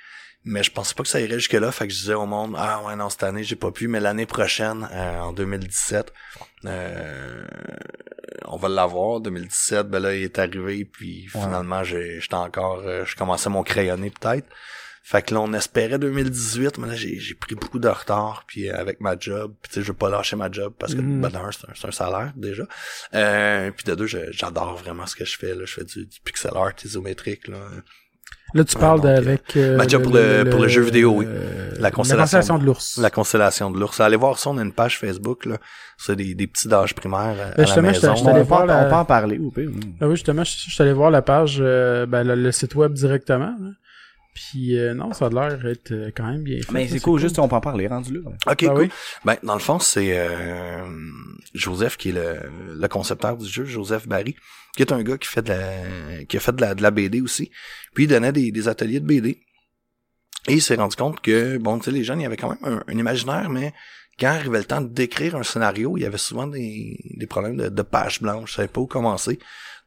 Mais je pensais pas que ça irait jusque-là. Fait que je disais au monde, ah ouais, non, cette année, j'ai pas pu. Mais l'année prochaine, euh, en 2017, euh, on va l'avoir. 2017, ben là, il est arrivé. Puis finalement, j'ai, j'étais encore, euh, je commençais mon crayonné peut-être. Fait que là, on espérait 2018, mais là, j'ai, j'ai pris beaucoup de retard, puis euh, avec ma job, puis tu sais, je veux pas lâcher ma job, parce que, Mhm. ben, d'un, c'est un, c'est un salaire, déjà. Euh, puis de deux, je- j'adore vraiment ce que je fais, là. Je fais du, du pixel art isométrique, là. Là, tu Ouais, parles donc, euh, avec... euh, ma job pour le- pour le jeu vidéo, oui. La constellation de l'ours. La constellation de l'ours. Allez voir ça, on a une page Facebook, là. C'est des, des petits d'âge primaire euh, à, Ben, la justement, je t'ai- maison. je t'allais on, peut, voir en- la- on peut en parler, ou pire. Ah oui, justement, je, je suis allé voir la page, euh, ben, le, le site web directement. là. Puis euh, non, ça a l'air d'être euh, quand même bien fait. Mais c'est cool, juste on peut en parler, rendu là. ouais. Ok, Ah cool. oui? Ben, dans le fond, c'est euh, Joseph qui est le, le concepteur du jeu, Joseph Barry, qui est un gars qui fait de la, qui a fait de la, de la BD aussi. Puis il donnait des, des ateliers de BD. Et il s'est rendu compte que, bon, tu sais, les jeunes, il y avait quand même un, un imaginaire, mais quand arrivait le temps d'écrire un scénario, il y avait souvent des, des problèmes de, de page blanche, je savais pas où commencer.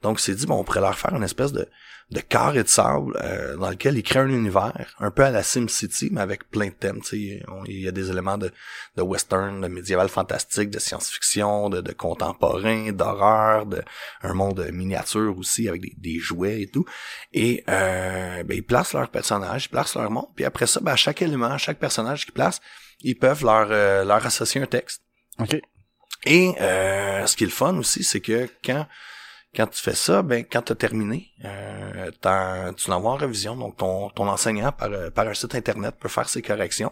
Donc, il s'est dit, bon, on pourrait leur faire une espèce de, de carré de sable euh, dans lequel il crée un univers, un peu à la SimCity, mais avec plein de thèmes. tu sais. On- Il y a des éléments de, de western, de médiéval fantastique, de science-fiction, de, de contemporain, d'horreur, de un monde miniature aussi, avec des, des jouets et tout. Et euh, ben, ils placent leurs personnages, ils placent leur monde, puis après ça, ben, à chaque élément, à chaque personnage qu'ils placent, ils peuvent leur, euh, leur associer un texte. OK. Et euh, ce qui est le fun aussi, c'est que quand quand tu fais ça, ben quand tu as terminé, euh, tu l'envoies en révision. Donc ton, ton enseignant par, euh, par un site internet peut faire ses corrections.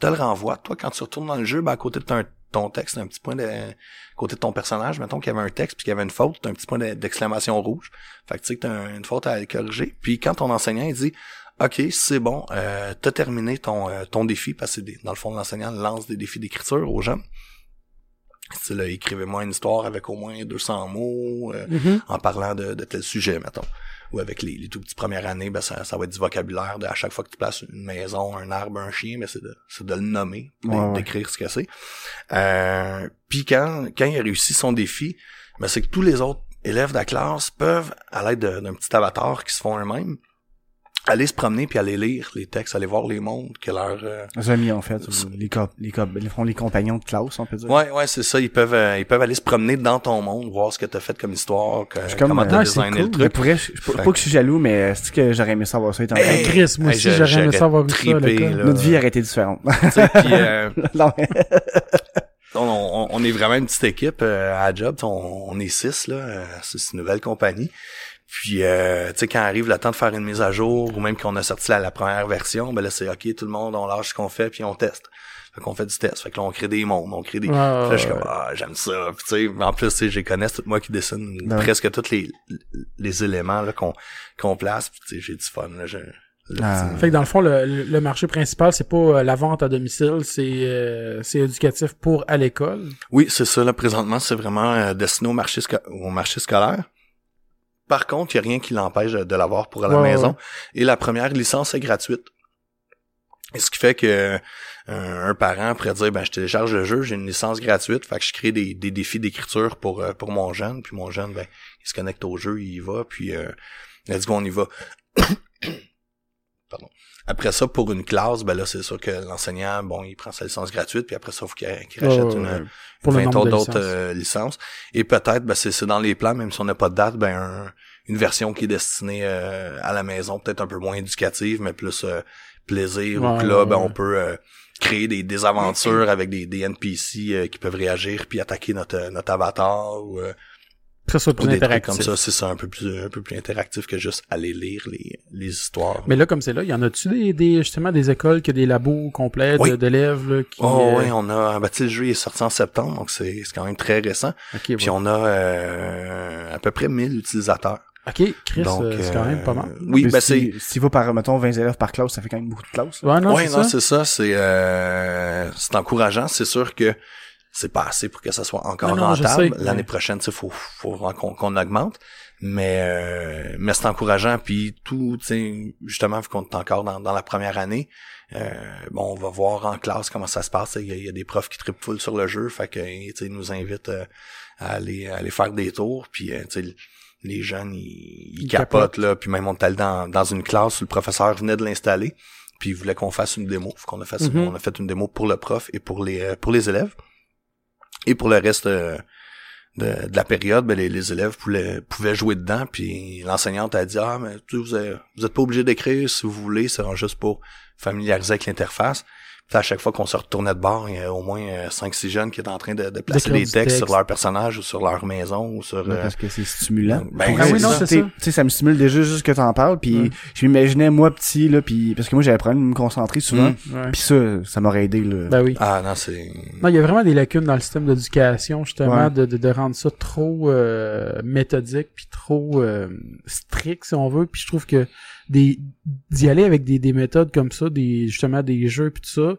Tu le renvoies. Toi, quand tu retournes dans le jeu, ben, à côté de ton, ton texte, un petit point de côté de ton personnage, mettons qu'il y avait un texte puis qu'il y avait une faute, t'as un petit point de- d'exclamation rouge. Fait que tu sais que t'as un- une faute à corriger. Puis quand ton enseignant il dit OK, c'est bon, euh, t'as terminé ton, euh, ton défi, parce que dans le fond, l'enseignant lance des défis d'écriture aux jeunes. Là, écrivez-moi une histoire avec au moins 200 mots, euh, Mhm. en parlant de, de tel sujet, mettons. Ou avec les, les tout petits premières années, ben ça, ça va être du vocabulaire. De, à chaque fois que tu places une maison, un arbre, un chien, ben c'est de, c'est de le nommer, Ouais, ouais. d'écrire ce que c'est. Euh, Puis quand, quand il a réussi son défi, ben c'est que tous les autres élèves de la classe peuvent, à l'aide de- d'un petit avatar qui se font eux-mêmes, aller se promener puis aller lire les textes, aller voir les mondes que leur... euh, Les amis, en fait. ou Les, cop les, cop ils font les compagnons de classe, on peut dire. Ouais, ouais, c'est ça. Ils peuvent, euh, ils peuvent aller se promener dans ton monde, voir ce que t'as fait comme histoire, que, suis comme, comment euh, t'as ouais, c'est designé le cool. Mais truc. pour vrai, je, je- pas que je suis jaloux, mais c'est que j'aurais aimé savoir ça étant Hey, Chris, moi Hey, aussi, j'aurais aimé savoir ça, le. Notre vie aurait été différente. Tu sais, puis, euh, non, mais- on, on- on est vraiment une petite équipe euh, à la job. On, on est six là. euh, C'est c'est une nouvelle compagnie. Puis, euh, tu sais, quand arrive le temps de faire une mise à jour, ou même qu'on a sorti la, la première version, ben là, c'est OK, tout le monde, on lâche ce qu'on fait, puis on teste. Fait qu'on fait du test. Fait que là, on crée des mondes, on crée des... Là, je suis comme, ah, j'aime ça. Puis, tu sais, en plus, tu sais, je les connais, c'est tout moi qui dessine Ben presque tous les, les éléments là qu'on qu'on place. Puis, tu sais, j'ai du fun. Là, je- Ah. Fait que dans le fond, le, le marché principal, c'est pas euh, la vente à domicile, c'est euh, c'est éducatif pour à l'école. Oui, c'est ça. Là, présentement, c'est vraiment euh, destiné au marché, sco- au marché scolaire. Par contre, il n'y a rien qui l'empêche de, l'avoir pour à la Ouais, maison. ouais. Et la première licence est gratuite. Et ce qui fait que euh, un parent pourrait dire, ben, je télécharge le jeu, j'ai une licence gratuite, fait que je crée des, des défis d'écriture pour, euh, pour mon jeune, puis mon jeune, ben, il se connecte au jeu, il y va, puis euh, let's go, on y va. Après ça, pour une classe, ben là, c'est sûr que l'enseignant, bon, il prend sa licence gratuite, puis après ça, il faut qu'il rachète une, pour le 20 nombre de d'autres licences. euh, licences. Et peut-être, ben, c'est c'est dans les plans, même si on n'a pas de date, ben un- une version qui est destinée euh, à la maison, peut-être un peu moins éducative, mais plus euh, plaisir. ou Ouais, que là, ouais, ben, ouais. on peut euh, créer des, des aventures avec des, des NPC euh, qui peuvent réagir puis attaquer notre, notre avatar ou, euh, Que ça soit plus interactif. comme ça. C'est ça, un peu plus un peu plus interactif que juste aller lire les, les histoires. Mais là, comme c'est là, il y en a-tu des, des, justement, des écoles qui ont des labos complets de- Oui. d'élèves, là, qui... Oh euh, oui, on a tu sais, le jeu est sorti en septembre, donc c'est c'est quand même très récent. ok, Puis ouais. on a euh, à peu près 1000 utilisateurs. Ok, Chris, Donc, euh, c'est quand même pas mal. euh, Oui, Mais ben si, c'est S'il va par, mettons, 20 élèves par classe, ça fait quand même beaucoup de classes. Ouais, non, ouais, c'est non, ça. c'est ça, c'est euh, c'est encourageant, c'est sûr que c'est pas assez pour que ça soit encore Non, rentable. L'année mais- prochaine, il faut faut qu'on qu'on augmente, mais euh, mais c'est encourageant puis tout, tu sais, justement vu qu'on est encore dans, dans la première année, euh, bon, on va voir en classe comment ça se passe. Il y y a des profs qui trippent full sur le jeu, fait que tu sais, ils nous invitent euh, à aller à aller faire des tours, puis euh, tu sais les jeunes ils, ils Ils capotent capotent. là, puis même on est allé dans dans une classe où le professeur venait de l'installer puis il voulait qu'on fasse une démo. Qu'on a fait, Mhm. on a fait une démo pour le prof et pour les euh, pour les élèves. Et pour le reste euh, de, la période, ben, les, élèves pouvaient, jouer dedans. Puis l'enseignante a dit ah mais vous vous êtes pas obligé d'écrire si vous voulez, c'est juste pour familiariser avec l'interface. À chaque fois qu'on se retournait de bord, il y a au moins 5-6 jeunes qui étaient en train de, de placer des textes texte. sur leur personnage ou sur leur maison ou sur Ouais, euh, parce que c'est stimulant. Ben, Pour ah oui, non, c'est ça. Tu sais, ça me stimule déjà juste que t'en parles, puis Ouais. je m'imaginais moi petit, là, puis parce que moi j'avais problème de me concentrer souvent, Mm. Ouais. puis ça, ça m'aurait aidé, là. Ben oui. Ah non, c'est. Non, il y a vraiment des lacunes dans le système d'éducation, justement, Ouais. de, de, de rendre ça trop euh, méthodique, puis trop euh, strict, si on veut. Puis je trouve que des d'y aller avec des, des méthodes comme ça, des justement des jeux, puis tout ça,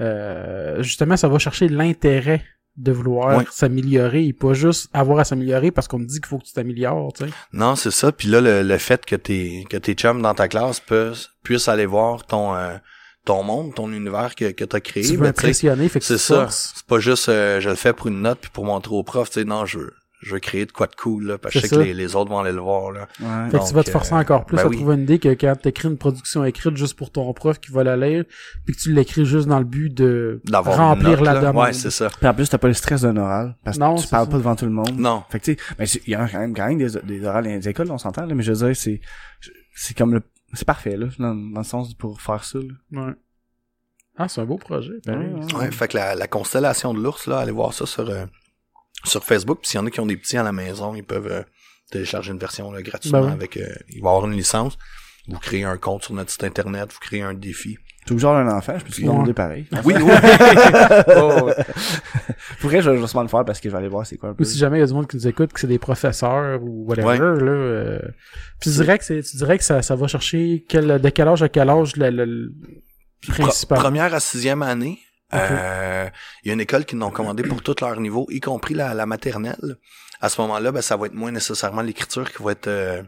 euh, justement, ça va chercher l'intérêt de vouloir s'améliorer et pas juste avoir à s'améliorer parce qu'on me dit qu'il faut que tu t'améliores, tu sais. Non, c'est ça. Puis là, le, le fait que tes que tes chums dans ta classe puissent, puissent aller voir ton euh, ton monde, ton univers que, que t'as créé. Tu veux ben, impressionner, fait que c'est ça. C'est pas juste euh, je le fais pour une note puis pour montrer au prof, tu sais, non, je veux, je veux créer de quoi de cool, là, parce que je sais que les, les autres vont aller le voir, là. Ouais. Fait que tu vas te forcer euh, encore plus ben à oui. trouver une idée que quand t'écris une production écrite juste pour ton prof qui va la lire, puis que tu l'écris juste dans le but de remplir note, la là. demande. Ouais, c'est ça. Puis en plus, t'as pas le stress d'un oral. Parce que Non, tu parles ça. pas devant tout le monde. Non. Fait que tu sais, ben, il y a quand même, quand même des, des orales dans les écoles, on s'entend, là, mais je veux dire, c'est, c'est comme le, c'est parfait, là, dans, dans le sens pour faire ça, là. Ouais. Ah, c'est un beau projet. Ouais, Ouais, fait que la, la constellation de l'ours, là, allez voir ça sur, euh, sur Facebook. Puis s'il y en a qui ont des petits à la maison, ils peuvent euh, télécharger une version là, gratuitement Ben oui. avec. euh, il va y avoir une licence. Vous créez un compte sur notre site internet, vous créez un défi. D'avoir un enfant, je peux te demander pareil. Oui, oui. Oh. Pour vrai, je vais justement le faire parce que je vais aller voir c'est quoi un peu. Ou si jamais il y a du monde qui nous écoute, que c'est des professeurs ou whatever, Ouais. là. euh, tu dirais que c'est, tu dirais que ça, ça va chercher quel, de quel âge à quel âge le, le- le principal? Pro- première à sixième année, euh, il y a une école qui l'ont commandé pour tout leur niveau, y compris la, la maternelle. À ce moment-là, ben, ça va être moins nécessairement l'écriture qui va être euh,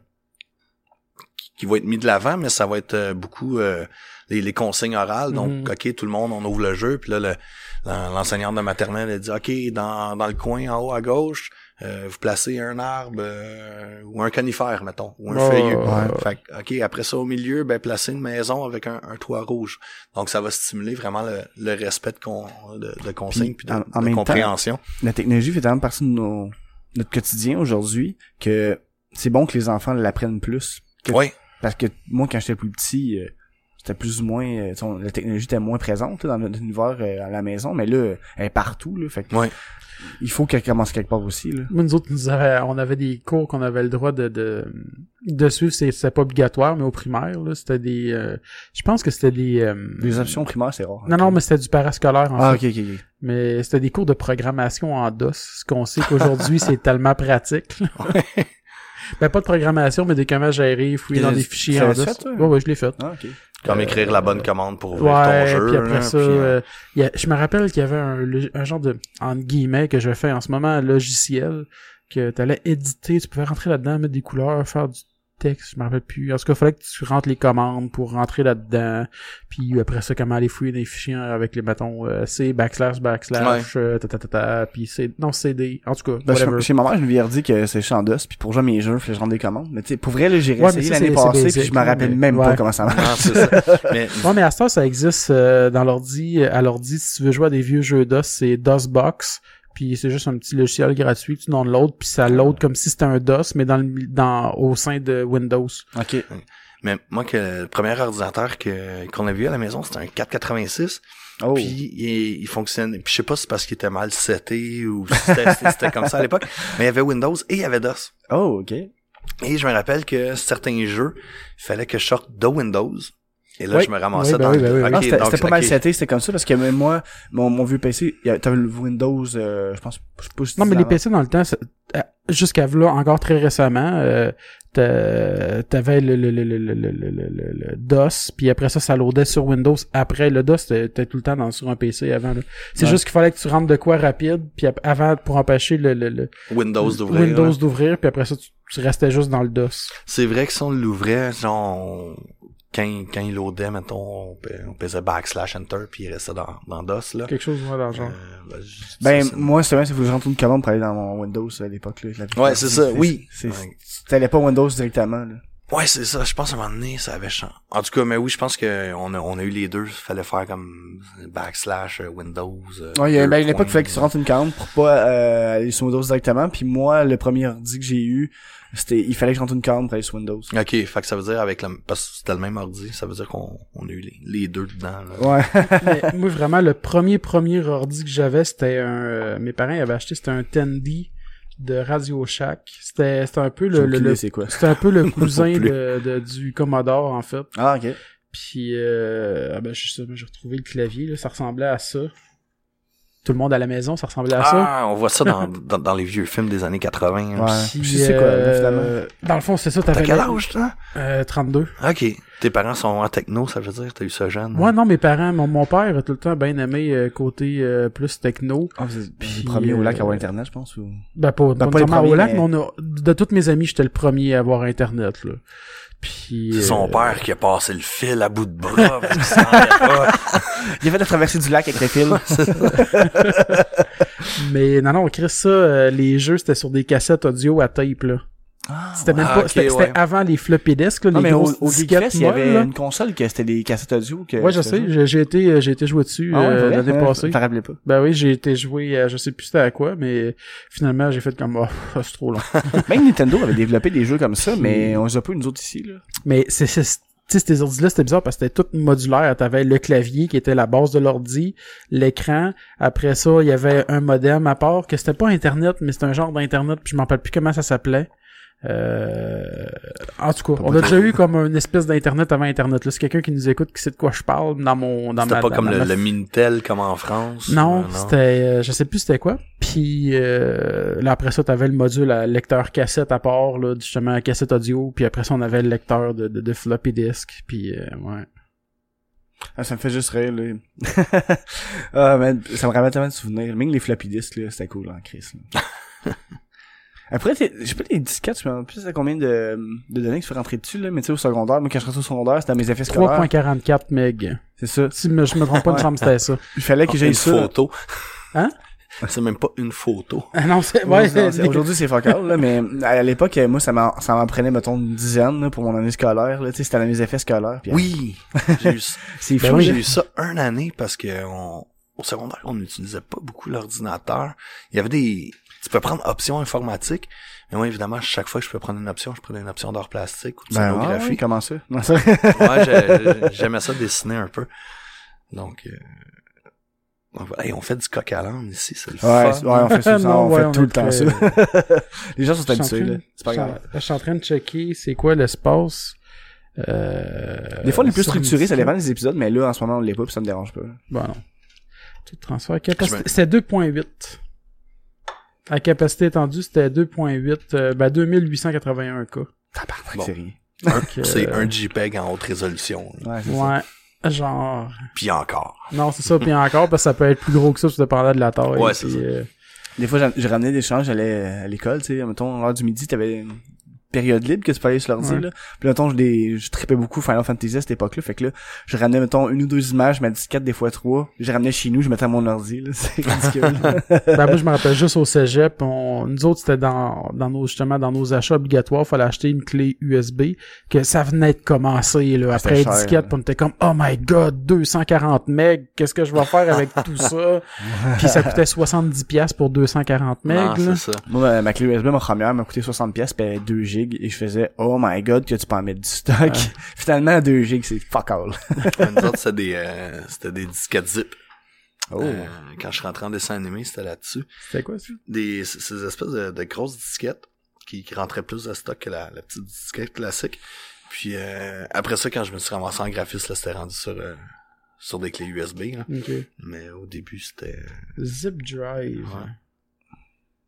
qui- va être mis de l'avant, mais ça va être euh, beaucoup euh, les, les consignes orales. Donc, Mhm. OK, tout le monde, on ouvre le jeu, puis là, le- l'en- l'enseignante de maternelle, elle dit, OK, dans, dans le coin en haut à gauche, euh, vous placez un arbre euh, ou un conifère, mettons, ou un Oh, feuillu. ouais. Fait OK, après ça, au milieu, ben, placer une maison avec un, un toit rouge. Donc, ça va stimuler vraiment le, le respect de, con, de, de consignes puis, de, en- en de même temps, compréhension. La technologie fait tellement partie de nos, notre quotidien aujourd'hui que c'est bon que les enfants l'apprennent plus. Que- Oui, Parce que moi, quand j'étais plus petit, euh, c'était plus ou moins, euh, la technologie était moins présente là, dans notre univers euh, à la maison, mais là, elle est partout, là. Fait que Ouais. il faut qu'elle commence quelque part aussi, là. Nous autres, nous avait- on avait des cours qu'on avait le droit de, de, de suivre, c'est, c'était pas obligatoire, mais au primaire, là, c'était des, euh, je pense que c'était des, euh, Les options primaires, c'est rare. non, non, mais c'était du parascolaire, en Ah, fait. ok, ok, ok. Mais c'était des cours de programmation en DOS, ce qu'on sait qu'aujourd'hui, c'est tellement pratique. là. ben, pas de programmation, mais de comment gérer, fouiller dans des fichiers tu en DOS. fait, toi? ouais, ouais, je l'ai fait. Ah, ok. Comme Euh, écrire la bonne commande pour ouvrir Ouais, ton jeu. puis après là, ça, puis, euh, euh, il y a- je me rappelle qu'il y avait un, genre de, entre guillemets, que je fais en ce moment, un logiciel, que t'allais éditer, tu pouvais rentrer là-dedans, mettre des couleurs, faire du texte, je me rappelle plus. En tout cas, il fallait que tu rentres les commandes pour rentrer là-dedans, puis après ça, comment aller fouiller des fichiers avec les bâtons euh, C, backslash, backslash, euh, ta, ta, ta, ta, puis c'est, non, CD, en tout cas, Ben, whatever. chez, chez ma mère, je me lui dit que c'est Chandos, puis pour jouer à mes jeux, il fallait que je rentre des commandes. Mais tu sais, pour vrai, là, j'ai Ouais, l'année passée, basic, puis je me rappelle mais- même pas ouais. comment ça marche. non, c'est ça. Mais Ouais, mais à ce temps, ça existe euh, dans l'ordi, à l'ordi, si tu veux jouer à des vieux jeux DOS, c'est DOSBox, puis c'est juste un petit logiciel gratuit, tu donnes l'autre, puis ça load comme si c'était un DOS, mais dans le dans au sein de Windows. Ok. Mais moi, que le premier ordinateur que qu'on a vu à la maison, c'était un 486. Oh. Puis il, il fonctionnait. Puis je sais pas si c'est parce qu'il était mal seté ou si c'était c'était comme ça à l'époque. Mais il y avait Windows et il y avait DOS. Oh, ok. Et je me rappelle que certains jeux, il fallait que je sorte de Windows. Et là, Oui. je me ramassais Oui, ben dans oui, le... ben oui, oui. Ok, Ah, c'était pas mal seté, c'était comme ça, parce que même moi, mon, mon vieux PC, t'avais le Windows, euh, je pense, je sais pas si Non, mais les. PC dans le temps, euh, jusqu'à là, encore très récemment, euh, t'a- t'avais le, le, le, le, le, le, le, le- le DOS, puis après ça, ça loadait sur Windows. Après, le DOS, t'étais tout le temps dans, sur un PC avant. là. C'est Ouais. juste qu'il fallait que tu rentres de quoi rapide, puis avant, pour empêcher le, le, le Windows d'ouvrir. Windows là. d'ouvrir, puis après ça, tu, tu restais juste dans le DOS. C'est vrai que si on l'ouvrait, genre, on- quand, il- quand il loadait, mettons, on, on faisait backslash enter, puis il restait dans, dans DOS, là. Quelque chose ouais, dans le genre. Euh, ben, je- Ben, ça, moi, c'est vrai, c'est que je rentre une commande pour aller dans mon Windows à l'époque, là. la- Ouais, c'est ça, oui. C'est, Ouais. t'allais pas Windows directement, là. Ouais, c'est ça. Je pense à un moment donné, ça avait changé. En tout cas, mais oui, je pense que on a, on a eu les deux. Il fallait faire comme backslash euh, Windows. euh, Ouais, il y a, ben, l'époque, il fallait que tu rentres une commande pour pas euh, aller sur Windows directement. Puis moi, le premier ordi que j'ai eu, c'était, il fallait que je rentre une commande pour aller sur Windows. Ok, fait que ça veut dire avec le, parce que c'était le même ordi, ça veut dire qu'on on a eu les, les deux dedans. Là. Ouais. Mais moi, vraiment, le premier, premier ordi que j'avais, c'était un... euh, mes parents avaient acheté, c'était un Tandy de Radio Shack. C'était c'était un peu le... le, le- c'était un peu le cousin de, de- du Commodore, en fait. Ah, ok. Puis, euh, ah ben, je sais, j'ai retrouvé le clavier, là, ça ressemblait à ça. Tout le monde à la maison, ça ressemblait à ça. Ah, on voit ça dans, dans, dans les vieux films des années 80. hein. Ouais. Puis, Je sais quoi, euh, finalement. Dans le fond, c'est ça, T'as t'avais... quel âge, toi? Euh, 32. Ok. Tes parents sont en techno, ça veut dire, t'as eu ça jeune? Ouais, non, mes parents, mon, mon père a tout le temps bien aimé euh, côté euh, plus techno. Ah, vous êtes Puis, le premier au lac à euh, avoir Internet, je pense, ou... Ben, pas, Ben, pas pas les nécessairement au lac, mais- mais on a, de tous mes amis, j'étais le premier à avoir Internet, là. Puis, C'est son euh, père qui a passé le fil à bout de bras parce qu'il s'en allait pas. Il a fait la traversée du lac avec le fil. Mais non, non, Chris, ça, euh, les jeux, c'était sur des cassettes audio à tape, là. C'était même ah, pas, ok, c'était ouais. avant les floppy disks, là, Non, les mais au, grosses au disquettes Geekfest, il y avait là. une console que c'était des cassettes audio. Que Ouais, je sais, j'ai j'ai été, euh, j'ai été joué dessus Ah ouais, euh, l'année Ouais, passée. Je te rappelais pas. Ben oui, j'ai été joué, à- je sais plus c'était à quoi, mais finalement j'ai fait comme, oh, c'est trop long. Même Nintendo avait développé des jeux comme ça, mais on les a pas, nous autres, ici, là. mais c'est, c'est, tu sais, ces ordi-là, c'était bizarre parce que c'était tout modulaire. T'avais le clavier qui était la base de l'ordi, l'écran. Après ça, il y avait un modem à part que c'était pas Internet, mais c'était un genre d'Internet, puis je m'en rappelle plus comment ça s'appelait. Euh... En tout cas, on a déjà eu comme une espèce d'internet avant internet. Là, c'est quelqu'un qui nous écoute qui sait de quoi je parle dans mon dans C'était ma pas dans comme le, ma- le Minitel comme en France. Non, Euh, c'était euh, je sais plus c'était quoi. Puis euh, là après ça t'avais le module à lecteur cassette à part là justement cassette audio. Puis après ça on avait le lecteur de, de, de floppy disk. Puis euh, ouais. Ah, ça me fait juste rire, là. ah, man, ça me ramène tellement de souvenirs. Même les floppy disks, là, c'était cool, en crise, là. Après, t'es- je sais pas, les disquettes, je me plus c'est combien de, de données que tu fais rentrer dessus, là, mais tu sais, au secondaire, moi, quand je rentrais au secondaire, c'était à mes effets scolaires. 3.44 meg. C'est ça. Si me- je me trompe pas, il me semble que c'était ça. Il fallait que Ah, j'aille une ça. photo. Hein? C'est même pas une photo. Ah non, c'est Ouais, Aujourd'hui, c'est focal, là, mais à l'époque, moi, ça m'en, ça m'en prenait, mettons, une dizaine, là, pour mon année scolaire, là, tu sais, c'était à mes effets scolaires. puis, Oui. J'ai eu, C'est Ben fou, j'ai eu ça un année parce que on, au secondaire, on n'utilisait pas beaucoup l'ordinateur. Il y avait des, tu peux prendre option informatique. Mais moi, évidemment, chaque fois que je peux prendre une option, je prenais une option d'art plastique ou de Ben, ouais, scénographie. ouais, comment ça? Non, ça... Ouais, j'ai- j'aimais ça dessiner un peu. Donc, euh. Hey, on fait du coq à l'âne ici, c'est le Ouais, fun. c'est- ouais, on fait ça, Non, on ouais, fait on tout le temps ça. Les gens sont habitués, train- là. C'est pas je suis en- grave. Je suis en train de checker c'est quoi l'espace. Euh, Des fois, est plus sur une structuré, ça dépend des épisodes, mais là, en ce moment, on l'est pas, puis ça me dérange pas. Bon, non. Tout transfert. Capacité. C'était 2.8. À capacité étendue, c'était 2.8, euh, ben 2881 K. Tabarnak, Bon. c'est rien. Un- que- C'est un JPEG en haute résolution. Ouais, c'est ça. Ouais. Genre. Puis encore. Non, c'est ça, puis encore, parce que ça peut être plus gros que ça, ça dépendant de la taille. Ouais, c'est ça. euh, Des fois, je ramenais des changes, j'allais à l'école, tu sais, mettons, l'heure du midi, t'avais période libre que tu peux aller sur l'ordi, Ouais. là. Puis, mettons, je, des, je tripais beaucoup Final Fantasy à cette époque-là, fait que là, je ramenais, mettons, une ou deux images, ma disquette des fois trois, je ramenais chez nous, je mettais à mon ordi, là, c'est ridicule. ben moi je me rappelle juste au cégep on, nous autres c'était dans dans nos justement dans nos achats obligatoires fallait acheter une clé USB que ça venait de commencer là Ah, après les cher, puis on était comme oh my god 240 meg qu'est-ce que je vais faire avec tout ça? Puis ça coûtait 70 pièces pour 240 meg Non, là. c'est ça. Moi, ma, clé USB, ma première, m'a coûté 60 pièces, puis elle avait 2 gigs, et je faisais, oh my god, que tu peux en mettre du stock. Finalement, 2 gigs, c'est fuck all. Nous autres, c'était des, euh, c'était des disquettes zip. Oh. Euh, quand je rentrais en dessin animé, c'était là-dessus. c'était quoi ça? Des, ces espèces de, de grosses disquettes qui, qui rentraient plus de stock que la, la petite disquette classique. Puis euh, après ça, quand je me suis ramassé en graphiste, là, c'était rendu sur, euh, sur des clés USB. Là. Mais au début, c'était... zip drive Ouais.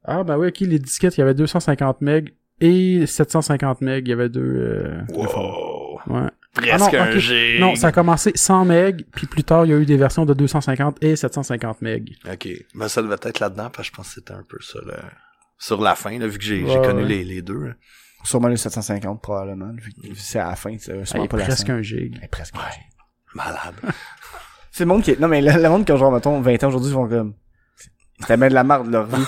ah ben oui ok les disquettes il y avait 250 meg et 750 meg il y avait deux euh, Wow! ouais Presque Ah non, un ok. G! Non, ça a commencé 100 meg, puis plus tard, il y a eu des versions de 250 et 750 meg. Ok. Ben, ça devait être là-dedans, parce que je pense que c'était un peu ça, là. Sur la fin, là, vu que j'ai Ouais, connu ouais. les, les deux. là. Sûrement le 750, probablement, vu que c'est à la fin, c'est Ah, sûrement est pas la presque un gig. Ouais, presque un gig. Malade. C'est le monde qui est... Non, mais le, le monde qui a genre, mettons, 20 ans aujourd'hui, ils vont comme... C'était bien de la marde, leur vie.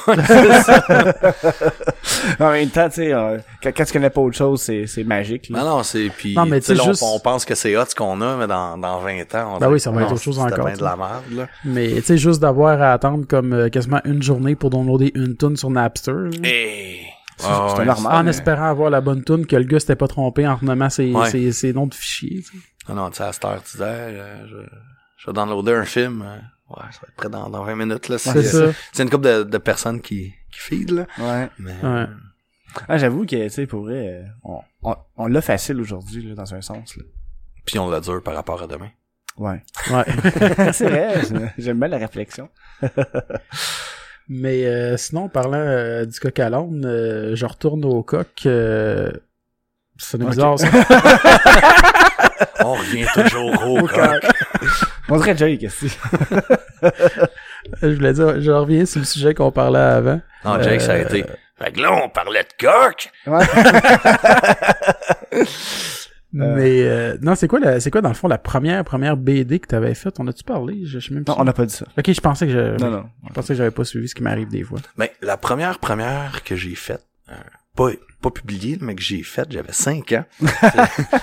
en même temps, tu sais, euh, quand, quand tu connais pas autre chose, c'est, c'est magique, là. Non, non, c'est... Puis, Non, mais on- juste- on, pense que c'est hot ce qu'on a, mais dans, dans 20 ans, on Ben oui, ça va être autre chose c'était encore, de la merde, là. Mais, tu sais, juste d'avoir à attendre comme euh, quasiment une journée pour downloader une tune sur Napster. là. Hey! C'est- Ah, c'est ouais. normal. en mais- espérant avoir la bonne tune, que le gars s'était pas trompé en renommant ses, Ouais. ses, ses noms de fichiers. tu sais. Non, non, tu sais, à cette heure, tu disais, euh, je, je vais downloader un film. euh, ouais, ça va être prêt dans, dans 20 minutes, là. C'est ça. C'est une couple de, de personnes qui, qui feed, là. Ouais. Mais, Ouais. Ah, j'avoue que, tu sais, pour vrai, euh, on, on, on l'a facile aujourd'hui, là, dans un sens, là. puis on l'a dur par rapport à demain. Ouais. Ouais. c'est vrai, j'aime bien la réflexion. Mais euh, sinon, parlant euh, du coq à l'âne, euh, je retourne au coq. euh, C'est bizarre, ça. On revient toujours au coq. On dirait Jake, qu'est-ce je voulais dire, je reviens sur le sujet qu'on parlait avant. Non, Jake, ça a Euh, été. Fait que là, on parlait de coq. Ouais. Mais euh, non, c'est quoi la, c'est quoi dans le fond la première première BD que t'avais faite? On a-tu parlé? Je je sais même Non, pas. on n'a pas dit ça. Ok, je pensais que je, Non, non. je pensais que j'avais pas suivi ce qui m'arrive des fois. Ben, la première première que j'ai faite, euh, pas, pas publiée, mais que j'ai faite, j'avais 5 ans.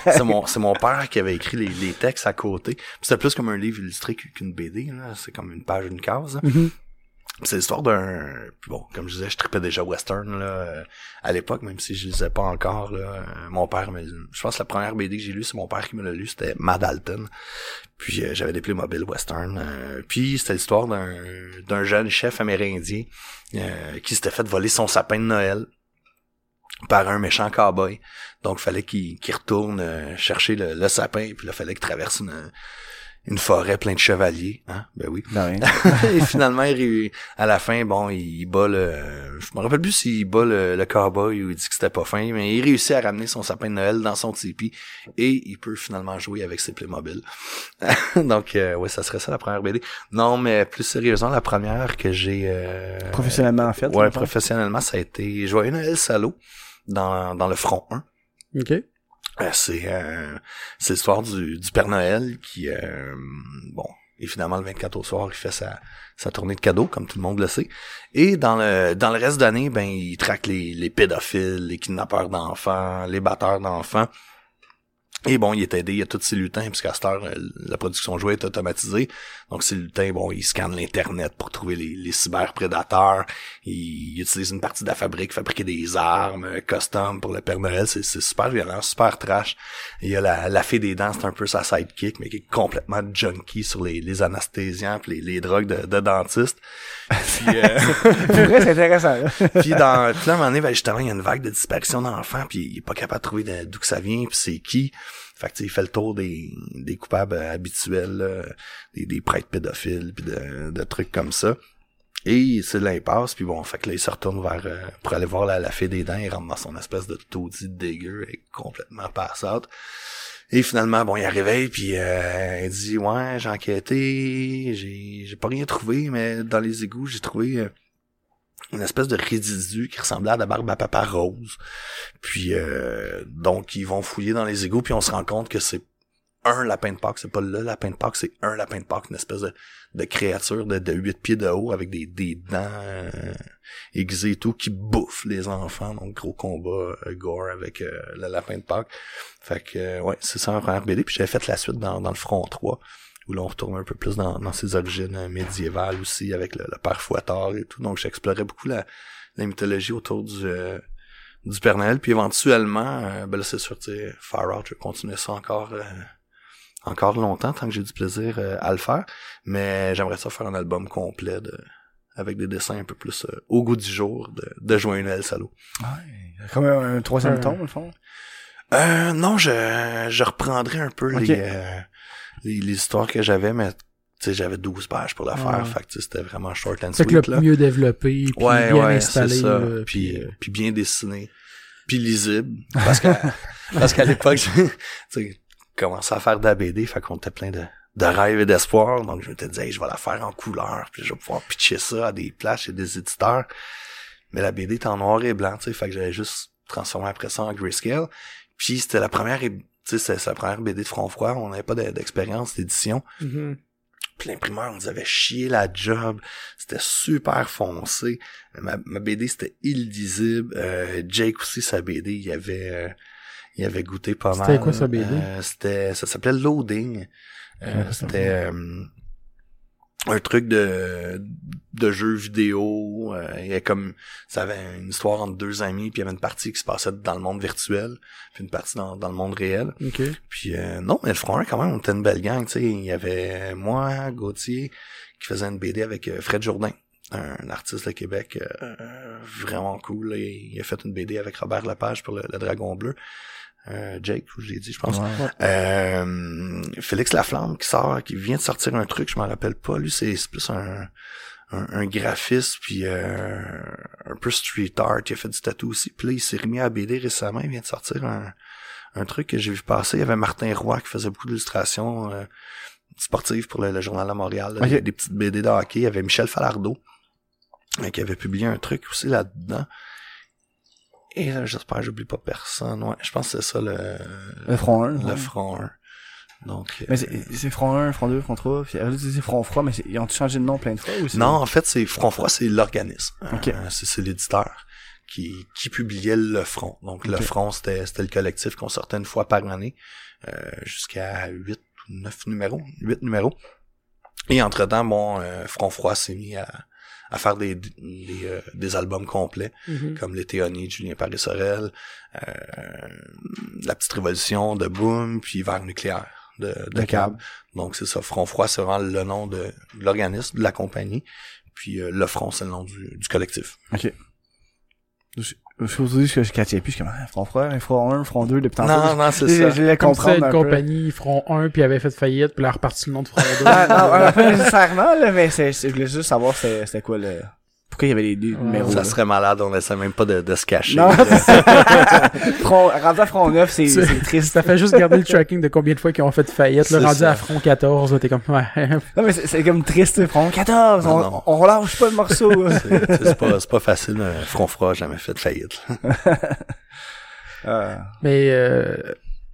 C'est- mon, c'est mon père qui avait écrit les, les textes à côté. C'était plus comme un livre illustré qu'une BD, là. C'est comme une page, une case. là. C'est l'histoire d'un... Bon, comme je disais, je tripais déjà western là, euh, à l'époque, même si je lisais pas encore. Là, Euh, mon père, me, je pense que la première BD que j'ai lue, c'est mon père qui me l'a lu, c'était Mad Alton. Puis euh, j'avais des Playmobil western. euh, puis c'était l'histoire d'un d'un jeune chef amérindien euh, qui s'était fait voler son sapin de Noël par un méchant cowboy. Donc fallait qu'il retourne euh, chercher le, le sapin, puis là fallait qu'il traverse une une forêt pleine de chevaliers, hein? Ben oui. Non, rien. et finalement, il à la fin, bon, il bat le... Je me rappelle plus s'il bat le, le cowboy ou il dit que c'était pas fin, mais il réussit à ramener son sapin de Noël dans son tipi et il peut finalement jouer avec ses Playmobil. Donc, euh, ouais, ça serait ça la première BD. Non, mais plus sérieusement, la première que j'ai... euh, Professionnellement, en fait. Ouais, professionnellement, ça a été Joyeux Noël Salaud dans, dans le front 1. Ok. Euh, c'est euh, c'est l'histoire du, du Père Noël qui euh, bon et finalement le 24 au soir il fait sa, sa tournée de cadeaux comme tout le monde le sait. Et dans le dans le reste d'année ben il traque les, les pédophiles les kidnappeurs d'enfants les batteurs d'enfants et bon, il est aidé, il y a tous ces lutins, puisqu'à cette heure, euh, la production jouets est automatisée. Donc, ces lutins, bon, ils scannent l'Internet pour trouver les, les cyberprédateurs. Ils, ils utilisent une partie de la fabrique, fabriquer des armes, custom pour le Père Noël. C'est, super violent, super trash. Il y a la, la fée des dents, c'est un peu sa sidekick, mais qui est complètement junkie sur les, les anesthésiens pis les, les drogues de, de dentiste. Puis, euh, Pour vrai, c'est intéressant. puis dans puis là, à un moment donné, ben, justement, il y a une vague de disparition d'enfants, puis il est pas capable de trouver d'où que ça vient, puis c'est qui. Fait que il fait le tour des, des coupables habituels, là, des, des prêtres pédophiles, puis de, de trucs comme ça. Et c'est l'impasse, puis bon, fait que là, il se retourne vers euh, pour aller voir la, la fée des dents, il rentre dans son espèce de taudis dégueu et complètement pass out. Et finalement, bon, il réveille, puis euh, il dit Ouais, j'ai enquêté, j'ai pas rien trouvé, mais dans les égouts, j'ai trouvé euh, une espèce de résidu qui ressemblait à la barbe à papa rose. Puis euh, donc ils vont fouiller dans les égouts puis on se rend compte que c'est un lapin de Pâques, c'est pas le lapin de Pâques, c'est un lapin de Pâques, une espèce de, créature de, de 8 pieds de haut avec des, des dents euh, aiguisées et tout qui bouffe les enfants. Donc gros combat euh, gore avec euh, le lapin de Pâques. Fait que ouais, c'est ça première BD. Puis j'avais fait la suite dans, dans le front 3 où là on retourne un peu plus dans, dans ses origines euh, médiévales aussi avec le, le père Fouettard et tout. Donc j'explorais beaucoup la, la mythologie autour du euh, du Père Noël. Puis éventuellement, euh, ben là c'est sûr, tu sais, Far Out, je vais continuer ça encore euh, encore longtemps tant que j'ai du plaisir euh, à le faire. Mais j'aimerais ça faire un album complet de avec des dessins un peu plus euh, au goût du jour de, de Joyeux Noël Salaud. Ouais. Comme un, un troisième tome, au fond? Euh, non, je, je reprendrai un peu les, euh, histoires que j'avais, mais tu sais, j'avais 12 pages pour la faire, fait que tu sais, c'était vraiment short and C'est que sweet, le là. mieux développé, puis Ouais, bien ouais, installé. ça. là, puis, puis, euh, puis bien dessiné. Puis lisible. Parce que, parce qu'à l'époque, j'ai, tu sais, commencé à faire de la BD, fait qu'on était plein de, de rêves et d'espoir. Donc, je m'étais dit, hey, je vais la faire en couleur, puis je vais pouvoir pitcher ça à des places chez des éditeurs. Mais la BD était en noir et blanc, tu sais, fait que j'avais juste transformé après ça en grayscale. Puis c'était la première, tu sais, c'est la première BD de front froid, on n'avait pas de- d'expérience d'édition. mhm. Puis l'imprimeur nous avait chié la job. C'était super foncé. Ma, ma BD, c'était illisible. Euh, Jake aussi, sa BD, il avait, euh, il avait goûté pas mal. C'était quoi, sa BD? Euh, c'était, ça s'appelait Loading. Euh, Ouais, c'était euh, un truc de, de jeu vidéo. Euh, il y avait comme, ça avait une histoire entre deux amis, puis il y avait une partie qui se passait dans le monde virtuel, puis une partie dans, dans le monde réel. Ok. Puis euh, non, mais le front 1, quand même, on était une belle gang, tu sais. Il y avait moi, Gauthier, qui faisait une BD avec euh, Fred Jourdain, un artiste de Québec euh, euh, vraiment cool. Il, a fait une BD avec Robert Lepage pour le, le Dragon Bleu. Euh, Jake, je l'ai dit, je pense. Ouais. Euh, Félix Laflamme qui sort, qui vient de sortir un truc, je m'en rappelle pas. Lui, c'est plus un, un, un graphiste, puis euh, un peu street art. Il a fait du tattoo aussi. Puis là, il s'est remis à BD récemment. Il vient de sortir un, un truc que j'ai vu passer. Il y avait Martin Roy qui faisait beaucoup d'illustrations euh, sportives pour le, le Journal de Montréal. là, Ok. des, des petites BD de hockey. Il y avait Michel Falardeau euh, qui avait publié un truc aussi là-dedans. Et euh, j'espère que j'oublie pas personne. Ouais, je pense que c'est ça le, Le front 1. le front 1. Donc, Mais euh, c'est front 1, front 2, front 3, puis c'est front froid, mais ils ont changé de nom plein de fois aussi? Non, en fait, c'est Front Froid, c'est l'organisme. Ok. Euh, c'est l'éditeur qui, qui publiait le front. Donc le front, c'était c'était le collectif qu'on sortait une fois par année, euh, jusqu'à 8 ou 9 numéros, 8 numéros. Et entre-temps, bon, euh, Front Froid s'est mis à, à faire des, des, euh, des albums complets, Mhm. comme Les Théonies de Julien Paris-Sorel, euh, La Petite Révolution de Boom, puis Vers Nucléaire de, de De Cab. Donc c'est ça, Front Froid, c'est vraiment le nom de, de l'organisme, de la compagnie. Puis euh, le front, c'est le nom du, du collectif. Ok. Je suis aujourd'hui que je catchais plus, je suis comme, front froid, front 1, front 2, depuis tantôt. Non, non, c'est ça. Je ça, comprendre une un peu. compagnie, front 1, puis avait fait faillite, puis là, reparti le nom de front 2. Ah, non, euh, pas nécessairement, là, mais c'est, je voulais juste savoir c'était quoi le... Pourquoi il y avait les deux numéros, Ça là. serait malade, on essaie même pas de, de se cacher. Non, là. c'est ça. front, rendu à front 9, c'est, triste. Ça fait juste garder le tracking de combien de fois qu'ils ont fait faillite. Là, rendu ça. à front 14, là, t'es comme, ouais. Non, mais c'est, comme triste, front 14, Non, on, non. on relâche pas le morceau. C'est c'est pas, c'est pas facile, Front Froid a jamais fait de faillite. Euh, Mais euh,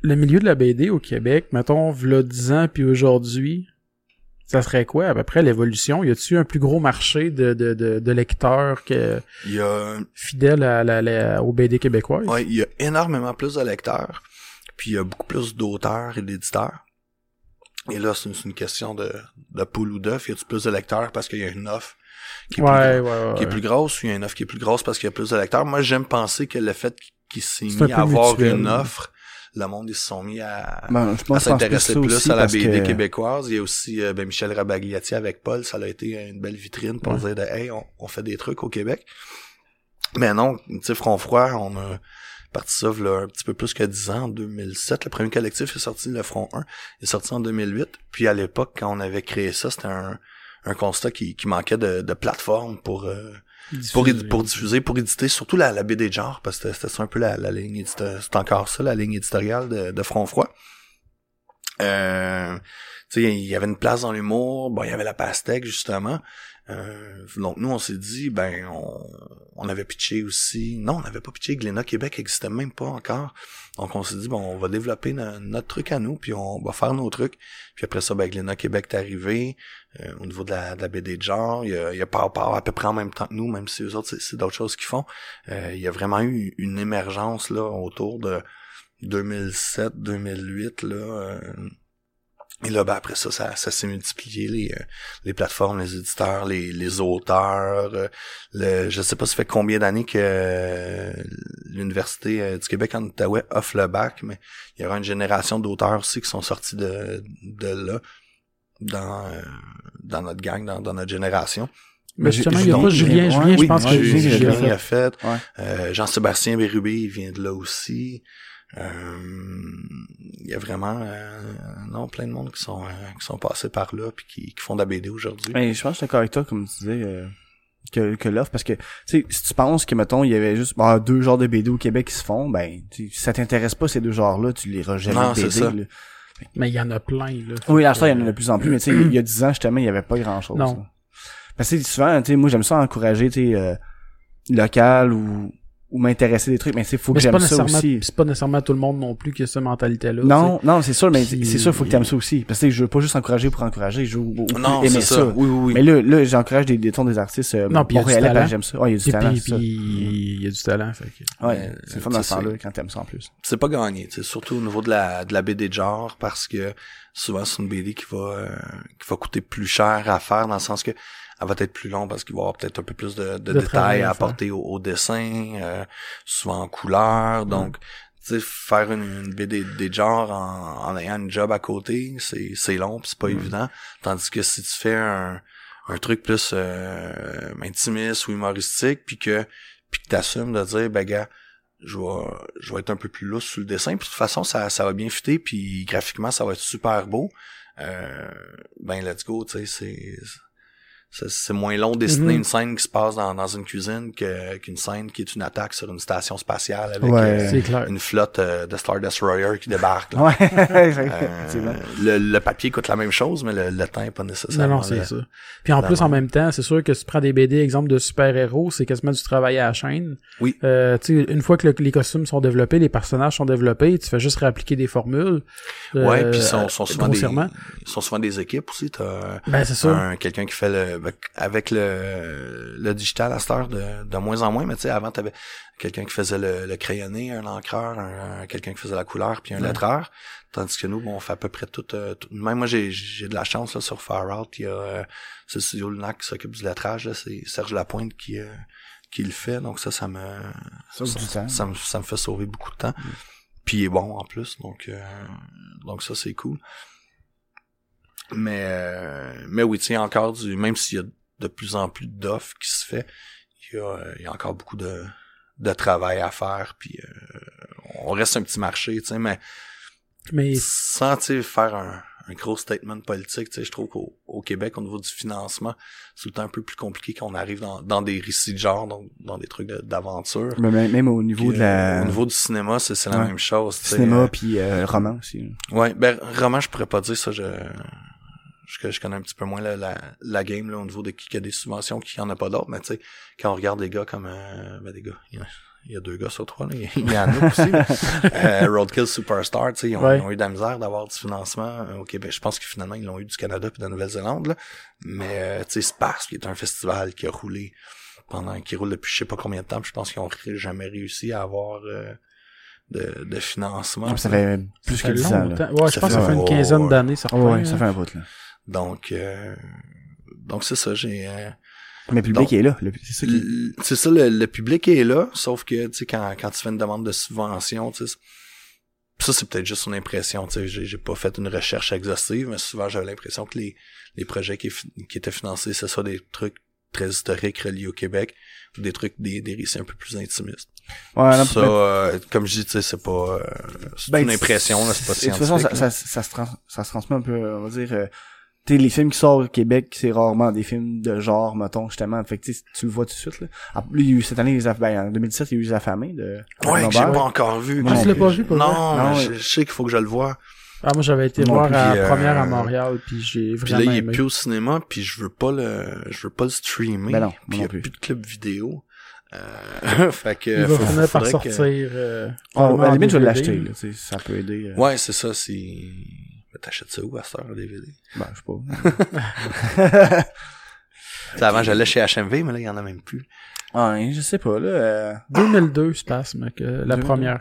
le milieu de la BD au Québec, mettons, v'là 10 ans puis aujourd'hui, ça serait quoi à peu près l'évolution? Y a-tu un plus gros marché de, de, de, de lecteurs que Il y a, fidèles à la, la- aux BD québécoises? ouais, il y a énormément plus de lecteurs, puis il y a beaucoup plus d'auteurs et d'éditeurs. Et là, c'est une, question de, de poule ou d'œuf. Y a-tu plus de lecteurs parce qu'il y a une offre qui est plus ouais, grande? ouais, ouais. qui est plus grosse ou il y a une offre qui est plus grosse parce qu'il y a plus de lecteurs? Moi, j'aime penser que le fait qu'il s'est mis à avoir mutuel. une offre, le monde, ils se sont mis à, ben, à s'intéresser plus à la BD que- québécoise. Il y a aussi euh, ben, Michel Rabagliati avec Paul. Ça a été une belle vitrine pour Ouais. dire de, hey, on, on fait des trucs au Québec. Mais non, tu sais, Front Froid, on a parti ça là, un petit peu plus que 10 ans, en 2007. Le premier collectif est sorti, le Front 1, est sorti en 2008. Puis à l'époque, quand on avait créé ça, c'était un, un constat qui, qui manquait de, de plateforme pour... euh, pour, pour diffuser, pour éditer, surtout la, la BD de genre, parce que c'était ça un peu la, la ligne édito- c'est encore ça, la ligne éditoriale de, de Front Froid. Euh, tu sais, il y avait une place dans l'humour, bon, il y avait la pastèque, justement. Euh, donc nous, on s'est dit, ben, on, on avait pitché aussi. Non, on n'avait pas pitché. Glénat Québec existait même pas encore. Donc on s'est dit, bon, on va développer no- notre truc à nous, puis on va faire nos trucs. Puis après ça, ben, Glénat Québec est arrivé. Euh, au niveau de la, de la BD de genre, il y a, il y a Power Power à peu près en même temps que nous, même si eux autres, c'est, d'autres choses qu'ils font. Euh, il y a vraiment eu une émergence là autour de 2007, 2008 là. Et là, ben après ça, ça, ça s'est multiplié les, euh, les plateformes, les éditeurs, les, les auteurs. euh, le, je sais pas ça fait combien d'années que euh, l'université du Québec en Outaouais offre le bac, mais il y aura une génération d'auteurs aussi qui sont sortis de, de là dans euh, dans notre gang, dans, dans notre génération. Mais justement, il y a pas Julien, Julien, je pense que Julien, a fait. Jean-Sébastien Bérubé, il vient de là aussi. Euh, il y a vraiment euh, non plein de monde qui sont euh, qui sont passés par là puis qui, qui font de la BD aujourd'hui. Mais je pense que d'accord avec toi, comme tu disais, euh, que, que l'offre, parce que, tu sais, si tu penses que, mettons, il y avait juste bon, deux genres de BD au Québec qui se font, ben, tu sais, si ça t'intéresse pas ces deux genres-là, tu liras jamais Non, de c'est BD, ça. là. Mais il y en a plein, là. Oui, à ça, il y en a de plus en plus, mais tu sais, il y a dix ans, justement, il y avait pas grand-chose. Non. là. Parce que tu sais, souvent, tu sais, moi, j'aime ça encourager, tu sais, euh, local ou, ou m'intéresser des trucs, mais tu sais, faut que Mais c'est pas j'aime ça aussi. c'est pas nécessairement tout le monde non plus qui a cette mentalité-là. Non, non, c'est sûr, mais Puis- c'est sûr, faut que t'aimes ça aussi. Parce que tu sais, je veux pas juste encourager pour encourager, je veux ou- ou non, aimer c'est ça. Oui, oui, oui. Mais là, là, j'encourage des, des tons des artistes euh, Non, montréalais, talent. parce que j'aime ça. Ouais, il y a du talent, puis, c'est ça. il y a du talent, fait que... Ouais, c'est le fun dans ce temps-là quand t'aimes ça en plus. c'est pas gagné, sais, surtout au niveau de la de la BD de genre parce que souvent c'est une BD qui va euh, qui va coûter plus cher à faire dans le sens que elle va être plus longue parce qu'il va y avoir peut-être un peu plus de, de, détails à apporter au, au dessin, euh, souvent en couleur, donc tu sais faire une, une BD de genre en, en ayant une job à côté, c'est c'est long, pis c'est pas évident, tandis que si tu fais un un truc plus euh, intimiste ou humoristique puis que puis que t'assumes de dire ben gars je vais, je vais être un peu plus lousse sur le dessin. Puis de toute façon, ça, ça va bien fitter, puis graphiquement, ça va être super beau. Euh, ben let's go, tu sais, c'est c'est c'est moins long de dessiner Mhm. une scène qui se passe dans, dans une cuisine que qu'une scène qui est une attaque sur une station spatiale avec Ouais. euh, C'est clair. une flotte euh, de Star Destroyer qui débarque. là. Ouais, Euh, le, le papier coûte la même chose, mais le, le temps est pas Non, nécessairement. non, c'est là. ça. Puis en plus, en même. temps, c'est sûr que si tu prends des BD, exemple de super-héros, c'est quasiment du travail à la chaîne. Oui. Euh, une fois que le- les costumes sont développés, les personnages sont développés, tu fais juste réappliquer des formules. Ouais, puis sont, sont souvent des, sont souvent des équipes aussi. T'as Ben, c'est ça. un quelqu'un qui fait le avec le le digital à cette heure de, de moins en moins mais tu sais avant t'avais quelqu'un qui faisait le, le crayonné un encreur un, un- quelqu'un qui faisait la couleur puis un Ouais. lettreur tandis que nous bon, on fait à peu près tout, euh, tout- même moi j'ai j'ai de la chance là sur Far Out il y a euh, ce studio Lunac qui s'occupe du lettrage là c'est Serge Lapointe qui euh, qui le fait donc ça ça me Sauve ça, du temps. ça me ça me fait sauver beaucoup de temps puis il est bon en plus donc euh, donc ça c'est cool mais euh, mais oui tu sais encore du même s'il y a de plus en plus d'offres qui se fait il y a il y a encore beaucoup de de travail à faire puis euh, on reste un petit marché tu sais mais Mais sans tu sais, faire un, un gros statement politique, tu sais, je trouve qu'au au Québec, au niveau du financement, c'est tout le temps un peu plus compliqué qu'on arrive dans, dans des récits de genre, donc dans des trucs de- d'aventure. Mais même, même au niveau Puis, de la euh, Au niveau du cinéma, c'est la Ouais. même chose. tu cinéma euh, puis euh, roman aussi. ouais, ben roman, je pourrais pas dire ça. Je je, je connais un petit peu moins la, la, la game là, au niveau de qui a des subventions, qui en a pas d'autres. Mais tu sais, quand on regarde des gars comme euh, ben des gars, il y, a, il y a deux gars sur trois, là. il y en a aussi. là. Euh, Roadkill Superstar, tu sais, ils, ont- Ouais. ils ont eu de la misère d'avoir du financement euh, au Québec. Je pense que finalement ils l'ont eu du Canada puis de la Nouvelle-Zélande. là. Mais euh, tu sais, Sparse, qui est un festival qui a roulé pendant qui roule depuis je sais pas combien de temps. puis je pense qu'ils ont jamais réussi à avoir euh, de, de financement. Ah, ça fait plus que fait 10 ans. Là. longtemps. Ouais, je Ça pense que fait- ça fait une quinzaine d'années, ça Ouais, ouais, ça hein. fait un bout là. Donc euh, donc c'est ça, j'ai euh, Mais le public Donc- est là. le- C'est ça qui. C'est ça le, le public est là sauf que tu sais quand quand tu fais une demande de subvention tu sais ça c'est peut-être juste une impression tu sais j'ai j'ai pas fait une recherche exhaustive mais souvent j'avais l'impression que les les projets qui qui étaient financés ce soit des trucs très historiques reliés au Québec ou des trucs des des récits un peu plus intimistes Ouais, non, ça euh, comme je dis tu sais c'est pas euh, c'est Ben, une impression là c'est pas De toute scientifique façon, ça, ça, ça, se trans- ça se transmet un peu, on va dire, euh, tu sais, les films qui sortent au Québec, c'est rarement des films de genre, mettons, justement. Fait que, tu sais, tu le vois tout de suite, là. Ah, lui, il y a eu cette année, les aff- ben, en 2017, il y a eu Les Affamés de ouais que j'ai pas encore vu Moi Ah, non tu l'as pas vu, pour non, Non, je, je sais qu'il faut que je le vois Ah, moi, j'avais été Non voir la euh, première à Montréal, puis j'ai Puis vraiment là, il est aimé. plus au cinéma, puis je veux pas le, je veux pas le streamer. Ben non, puis il y non a plus. plus de club vidéo. Euh, fait que, Il va faut- finir par sortir. que- euh, Ah, à la en limite, je vais l'acheter, ça peut aider. euh, Ouais, c'est ça, c'est, t'achètes ça où à cette heure, le DVD? Ben, je sais pas. Avant, j'allais chez HMV, mais là, il y en a même plus. ouais, je sais pas, là, euh... 2002, Spasme, que la première.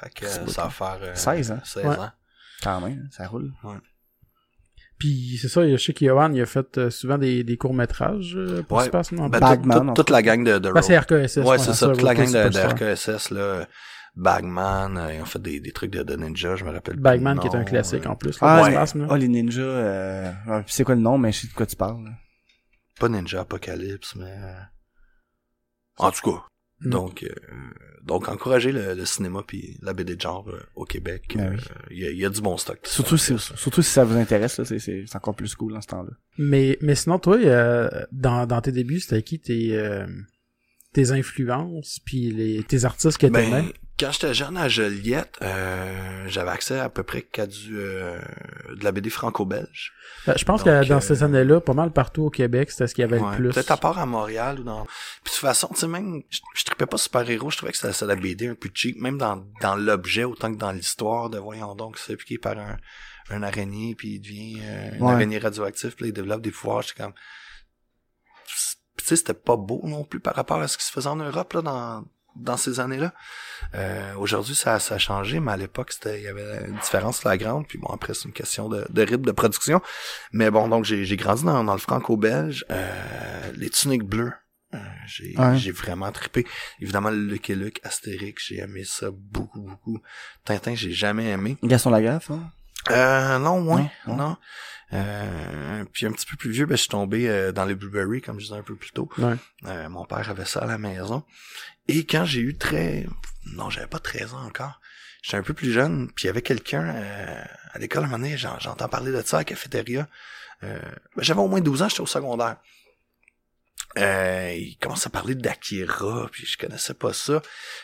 Fait que, euh, ça va faire, euh, 16 ans. 16 Ouais. ans. Quand même, ça roule. Puis c'est ça, je sais qu'Yohan, il a fait euh, souvent des, des courts-métrages euh, pour Ouais. Spasme. non? Ben, Bagman, toute- toute la gang de, de Ben, c'est RKSS. Ouais, c'est ça, toute la gang de, de. RKSS, là. Bagman, euh, ils ont fait des, des trucs de, de ninja, je me rappelle. plus Bagman, qui est un classique euh, en plus. Ah, là, ouais. Spasme, là. Ah, les ninjas, euh... ouais, puis c'est quoi le nom, mais je sais de quoi tu parles, là. Pas Ninja Apocalypse, mais... euh, En tout cas. Mm. Donc, euh, donc encourager le, le cinéma puis la BD de genre euh, au Québec. Ben euh, oui. Il y, a, il y a du bon stock. Surtout si, surtout si ça vous intéresse, là, c'est, c'est, c'est encore plus cool dans ce temps-là. Mais, mais sinon, toi, euh, dans, dans tes débuts, c'était qui tes, euh, tes influences, puis les, tes artistes que Ben, t'aimais? Quand j'étais jeune à Joliette, euh, j'avais accès à peu près qu'à du euh, de la BD franco-belge. Ben, je pense donc, que dans euh, ces années-là, pas mal partout au Québec, c'était ce qu'il y avait Ouais, le plus. Peut-être à part à Montréal ou dans. Puis de toute façon, tu sais, même, je, je trippais pas super-héros, je trouvais que c'était la BD un peu cheap, même dans, dans l'objet autant que dans l'histoire de voyons donc, c'est piqué par un, un araignée, puis il devient euh, une Ouais. araignée radioactive, puis là, il développe des pouvoirs, j'étais comme. Puis tu sais, c'était pas beau non plus par rapport à ce qui se faisait en Europe, là, dans, dans ces années-là. Euh, aujourd'hui, ça, ça a changé, mais à l'époque, c'était, il y avait une différence flagrante. Puis bon, après, c'est une question de, de rythme de production. Mais bon, donc j'ai, grandi dans, dans le franco-belge. Euh, les tuniques bleues. euh, j'ai, Ouais. j'ai vraiment trippé. Évidemment, le Lucky Luke, Astérix, j'ai aimé ça beaucoup, beaucoup. Tintin, j'ai jamais aimé. Gaston Lagaffe, hein? Euh, non, moins, Non, non. Euh, puis un petit peu plus vieux, ben, je suis tombé euh, dans les Blueberry, comme je disais un peu plus tôt. Ouais. Euh, mon père avait ça à la maison. Et quand j'ai eu très... Non, j'avais pas 13 ans encore. J'étais un peu plus jeune, puis il y avait quelqu'un euh, à l'école, à un moment donné, j'en- j'entends parler de ça à la cafétéria. euh, ben, j'avais au moins 12 ans, j'étais au secondaire. Euh, il commence à parler d'Akira, puis je connaissais pas ça.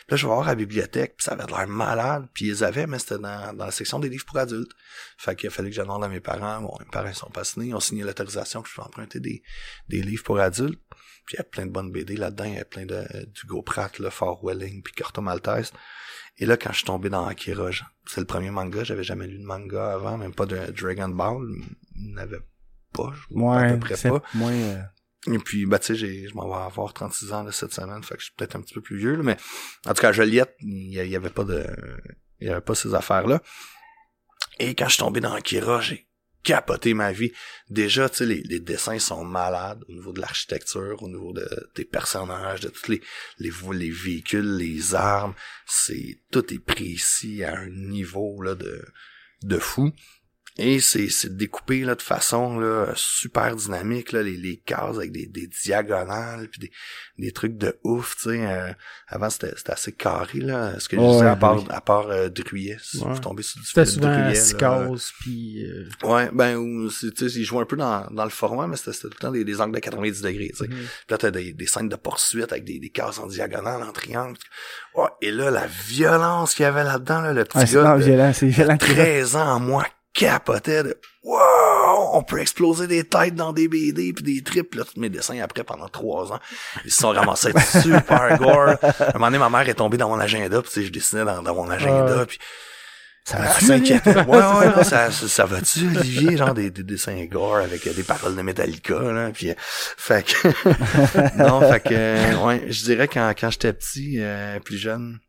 Là, je vais voir à la bibliothèque, puis ça avait l'air malade, puis ils avaient, mais c'était dans, la section des livres pour adultes. Fait qu'il a fallu que j'annonce à mes parents. Bon, mes parents sont passionnés, ils ont signé l'autorisation que je peux emprunter des, des livres pour adultes. Puis il y a plein de bonnes BD là-dedans, il y a plein de d'Hugo Pratt, le Fort Welling, puis Corto Maltese. Et là, quand je suis tombé dans Akira, c'est le premier manga, j'avais jamais lu de manga avant, même pas de Dragon Ball, il n'avait pas, je Ouais, à peu près c'est pas. moins... euh, Et puis, bah, tu sais, j'ai- je m'en vais avoir 36 ans là, cette semaine, fait que je suis peut-être un petit peu plus vieux, là, mais en tout cas, à Joliette, il y, y avait pas de, il y avait pas ces affaires-là. Et quand je suis tombé dans Akira, j'ai capoté ma vie. Déjà, tu sais, les, les dessins sont malades au niveau de l'architecture, au niveau de, des personnages, de tous les, les, les véhicules, les armes. C'est, tout est précis à un niveau, là, de, de fou. Et c'est découpé là de façon là super dynamique là les, les cases avec des, des diagonales puis des, des trucs de ouf tu sais euh, avant c'était assez carré là ce que je disais à part oui. à part euh, Druillet si Ouais. vous tombez sur du C'était souvent six cases, puis... euh, ouais ben ou c'est- tu sais ils jouent un peu dans, dans le format mais c'était tout le temps des, des angles de 90 degrés tu sais Mhm. puis là t'as des, des scènes de poursuite avec des, des cases en diagonale en triangle et là la violence qu'il y avait là-dedans là, le petit Ouais, c'est gars de- violent, c'est violent. 13 ans, moi, capotais de Wow! On peut exploser des têtes dans des BD puis des trips. Là, tous mes dessins après pendant trois ans. Ils se sont ramassés à super gore. Un moment donné, ma mère est tombée dans mon agenda, puis tu sais, je dessinais dans, dans mon agenda, puis Ça va s'inquiétait. Ouais, ouais, là, ça, ça, ça va-tu, Olivier? Genre des, des dessins gore avec euh, des paroles de Metallica, là, puis euh, fait que... non, fait que, euh, ouais, je dirais quand, quand j'étais petit, euh, plus jeune,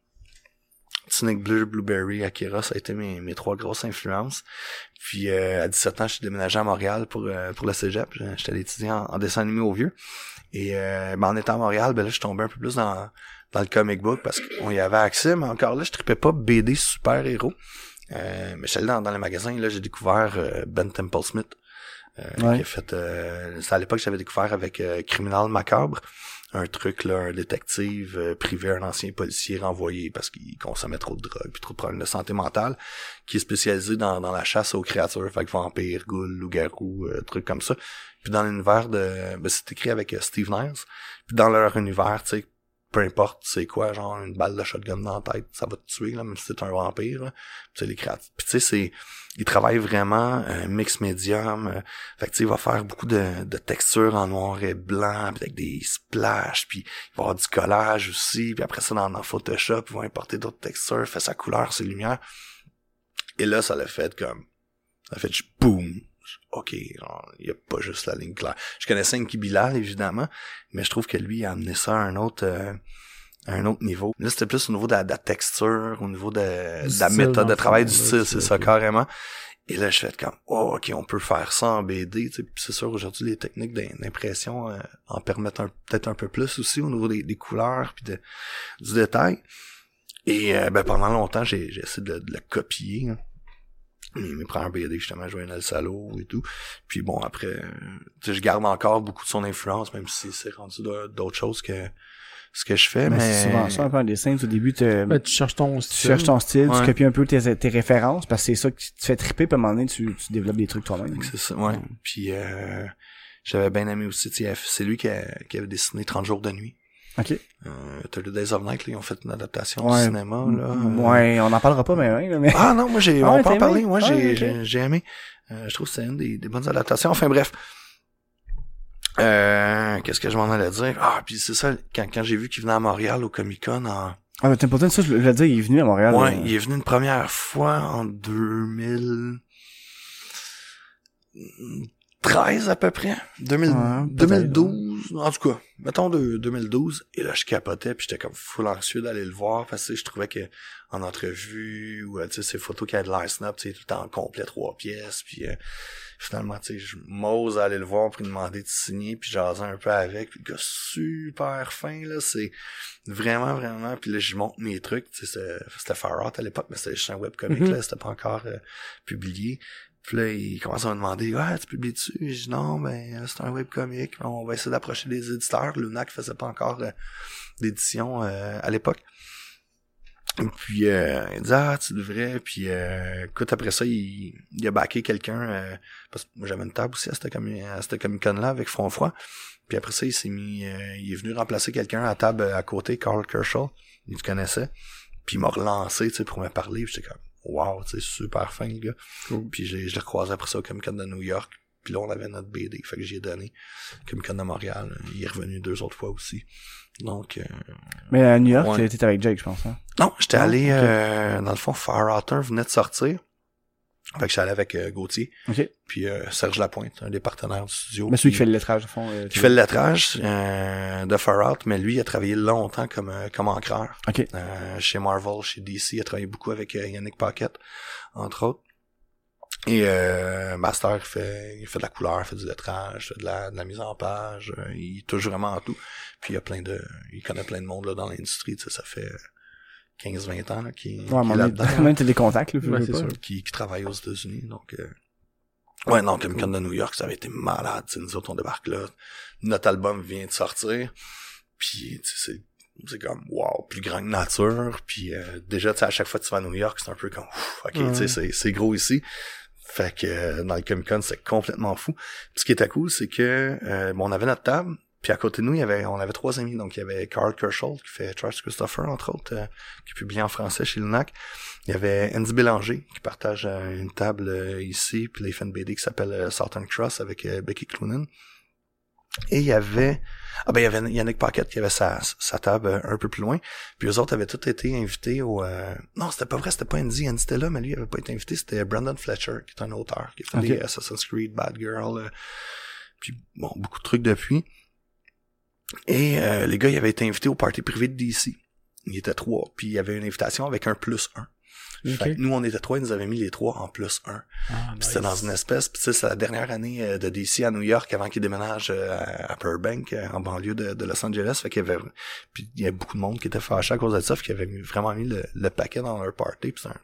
Sonic Blue, Blueberry, Akira, ça a été mes, mes trois grosses influences. Puis euh, à 17 ans, je suis déménagé à Montréal pour euh, pour le cégep. J'étais allé étudier en, en dessin animé au vieux. Et euh, ben, en étant à Montréal, ben là, je suis tombé un peu plus dans, dans le comic book parce qu'on y avait accès, mais encore là, je tripais pas BD super-héros. Euh, mais j'étais allé dans, dans les magasins, là, j'ai découvert euh, Ben Temple Smith. euh, Ouais. qui a fait euh, c'est à l'époque que j'avais découvert avec euh, Criminal Macabre un truc là un détective euh, privé un ancien policier renvoyé parce qu'il consommait trop de drogue puis trop de problèmes de santé mentale qui est spécialisé dans, dans la chasse aux créatures fait que vampires ghouls loups-garous euh, trucs comme ça. Puis dans l'univers de ben, c'est écrit avec euh, Steve Niles puis dans leur univers tu sais peu importe c'est quoi genre une balle de shotgun dans la tête ça va te tuer là même si c'est un vampire là. Puis, les créatures puis tu sais c'est il travaille vraiment un mix médium euh, fait que tu sais il va faire beaucoup de, de textures en noir et blanc puis avec des splashes puis il va avoir du collage aussi puis après ça dans, Photoshop il va importer d'autres textures fait sa couleur ses lumières et là ça l'a fait comme ça a fait boum ok il y a pas juste la ligne claire je connaissais Inky Bilal évidemment mais je trouve que lui il a amené ça à un autre euh, à un autre niveau. Là, c'était plus au niveau de la, de la texture, au niveau de, de la méthode de travail du style, c'est ça, carrément. Et là, je fais comme, oh, ok, on peut faire ça en BD, tu sais. Puis c'est sûr, aujourd'hui, les techniques d'im- d'impression euh, en permettent peut-être un peu plus aussi au niveau des, des couleurs puis de, du détail. Et euh, ben, pendant longtemps, j'ai j'ai essayé de, de le copier. hein. Mes, mes premières BD, justement, je voyais El Salo et tout. Puis bon, après, euh, tu sais, je garde encore beaucoup de son influence, même si c'est rendu d'autres choses que ce que je fais. Mais Mais, c'est souvent ça, un peu en dessin. Au début, tu ben, tu cherches ton tu style. cherches ton style, Ouais. tu copies un peu tes, tes références, parce que c'est ça qui te fait triper, puis à un moment donné, tu, tu développes des trucs toi-même. C'est ça, ouais. Puis euh, j'avais bien aimé aussi, tu sais, c'est lui qui, a- qui avait dessiné 30 jours de nuit. Ok. Euh, 30 Days of Night, là, ils ont fait une adaptation Ouais. au cinéma, là. Ouais, on en parlera pas, mais ouais, là, mais... Ah non, moi j'ai, Ah on peut en t'as parler, moi Ah, j'ai, j'ai, aimé. Euh, je trouve que c'est une des, des bonnes adaptations. Enfin bref. Euh, qu'est-ce que je m'en allais dire? Ah, puis c'est ça, quand, quand j'ai vu qu'il venait à Montréal au Comic Con en, Ah, mais Templeton, ça, je voulais dire, il est venu à Montréal. Ouais, euh, il est venu une première fois en 2013 à peu près. 2000 Ouais, peut-être, 2012, en tout cas, mettons de 2012. Et là, je capotais, puis j'étais comme full anxieux d'aller le voir, parce que je trouvais que en entrevue, ou euh, tu sais, ces photos qui a de l'air snap, tu sais, tout le temps en complet, trois pièces, puis euh, finalement, tu sais, je m'ose aller le voir pour lui demander de signer, puis jaser un peu avec, puis le gars super fin, là, c'est vraiment, vraiment, puis là, je monte mes trucs, tu sais, c'était- Far Out à l'époque, mais c'était juste un webcomic, Mhm. là, c'était pas encore euh, publié. Puis là, il commence à me demander, ouais, tu publies dessus? Je dis, non, ben, c'est un webcomic. On va essayer d'approcher des éditeurs. Lunac faisait pas encore euh, d'édition euh, à l'époque. Puis euh, il dit ah tu devrais puis euh, écoute après ça il, il a backé quelqu'un euh, parce que moi j'avais une table aussi à cette Comic Con là avec Froid puis après ça il s'est mis il est venu remplacer quelqu'un à la table à côté Carl Kershaw il te connaissait puis il m'a relancé tu sais pour me parler j'étais comme wow sais super fin le gars puis j'ai je l'ai recroisé après ça au Comic Con de New York puis là on avait notre BD fait que j'y ai donné Comic Con de Montréal il est revenu deux autres fois aussi donc euh, Mais à New York, Ouais. t'étais avec Jake, je pense. Hein? non, j'étais allé, euh, dans le fond, Far Outer venait de sortir. Fait que j'étais allé avec euh, Gauthier, OK. puis euh, Serge Lapointe, un des partenaires du studio. Mais celui qui fait le lettrage, au fond. euh, qui fait le lettrage euh, de Far Out, mais lui, il a travaillé longtemps comme, comme encreur. OK. Euh, chez Marvel, chez DC, il a travaillé beaucoup avec Yannick Paquette, entre autres. Et euh, Master, il fait, il fait de la couleur, il fait du lettrage, il fait de la, de la mise en page, il touche vraiment à tout. Puis il y a plein de, il connaît plein de monde là, dans l'industrie, ça fait 15-20 ans là, qu'il Ouais, là-dedans même, t'as des contacts, là. Ouais, c'est sûr. qui, qui travaille aux États-Unis. Donc, euh... ouais, non, Comic Con de New York, ça avait été malade. tu sais, Nous autres, on débarque là. Notre album vient de sortir. Puis, tu sais, c'est c'est comme wow plus grand que nature puis euh, déjà tu sais à chaque fois que tu vas à New York c'est un peu comme ouf, ok tu sais c'est c'est gros ici fait que euh, dans le Comic Con c'est complètement fou puis ce qui était cool c'est que euh, bon on avait notre table puis à côté de nous il y avait on avait trois amis donc il y avait Carl Kershaw qui fait Charles Christopher entre autres euh, qui publie en français chez Lunac il y avait Andy Bélanger qui partage euh, une table euh, ici, puis les fans BD qui s'appelle Southern Cross avec Becky Cloonan. Et il y avait ah ben il y avait Yannick Paquette qui avait sa, sa table un peu plus loin. Puis eux autres avaient tous été invités au euh, non c'était pas vrai c'était pas Andy Andy était là mais lui il avait pas été invité c'était Brandon Fletcher qui est un auteur qui a fait des Assassin's Creed Bad Girl puis bon beaucoup de trucs depuis. Et euh, les gars ils avaient été invités au party privé de DC. Il était trois puis il y avait une invitation avec un plus un. Fait que nous, on était trois, ils nous avaient mis les trois en plus un. Ah, nice. c'était dans une espèce, puis tu sais, c'est la dernière année euh, de DC à New York avant qu'ils déménagent euh, à à Burbank, euh, en banlieue de, de Los Angeles. Fait qu'il y avait, puis il y avait beaucoup de monde qui était fâché à cause de ça, fait qu'ils avaient vraiment mis le, le paquet dans leur party, puis c'est un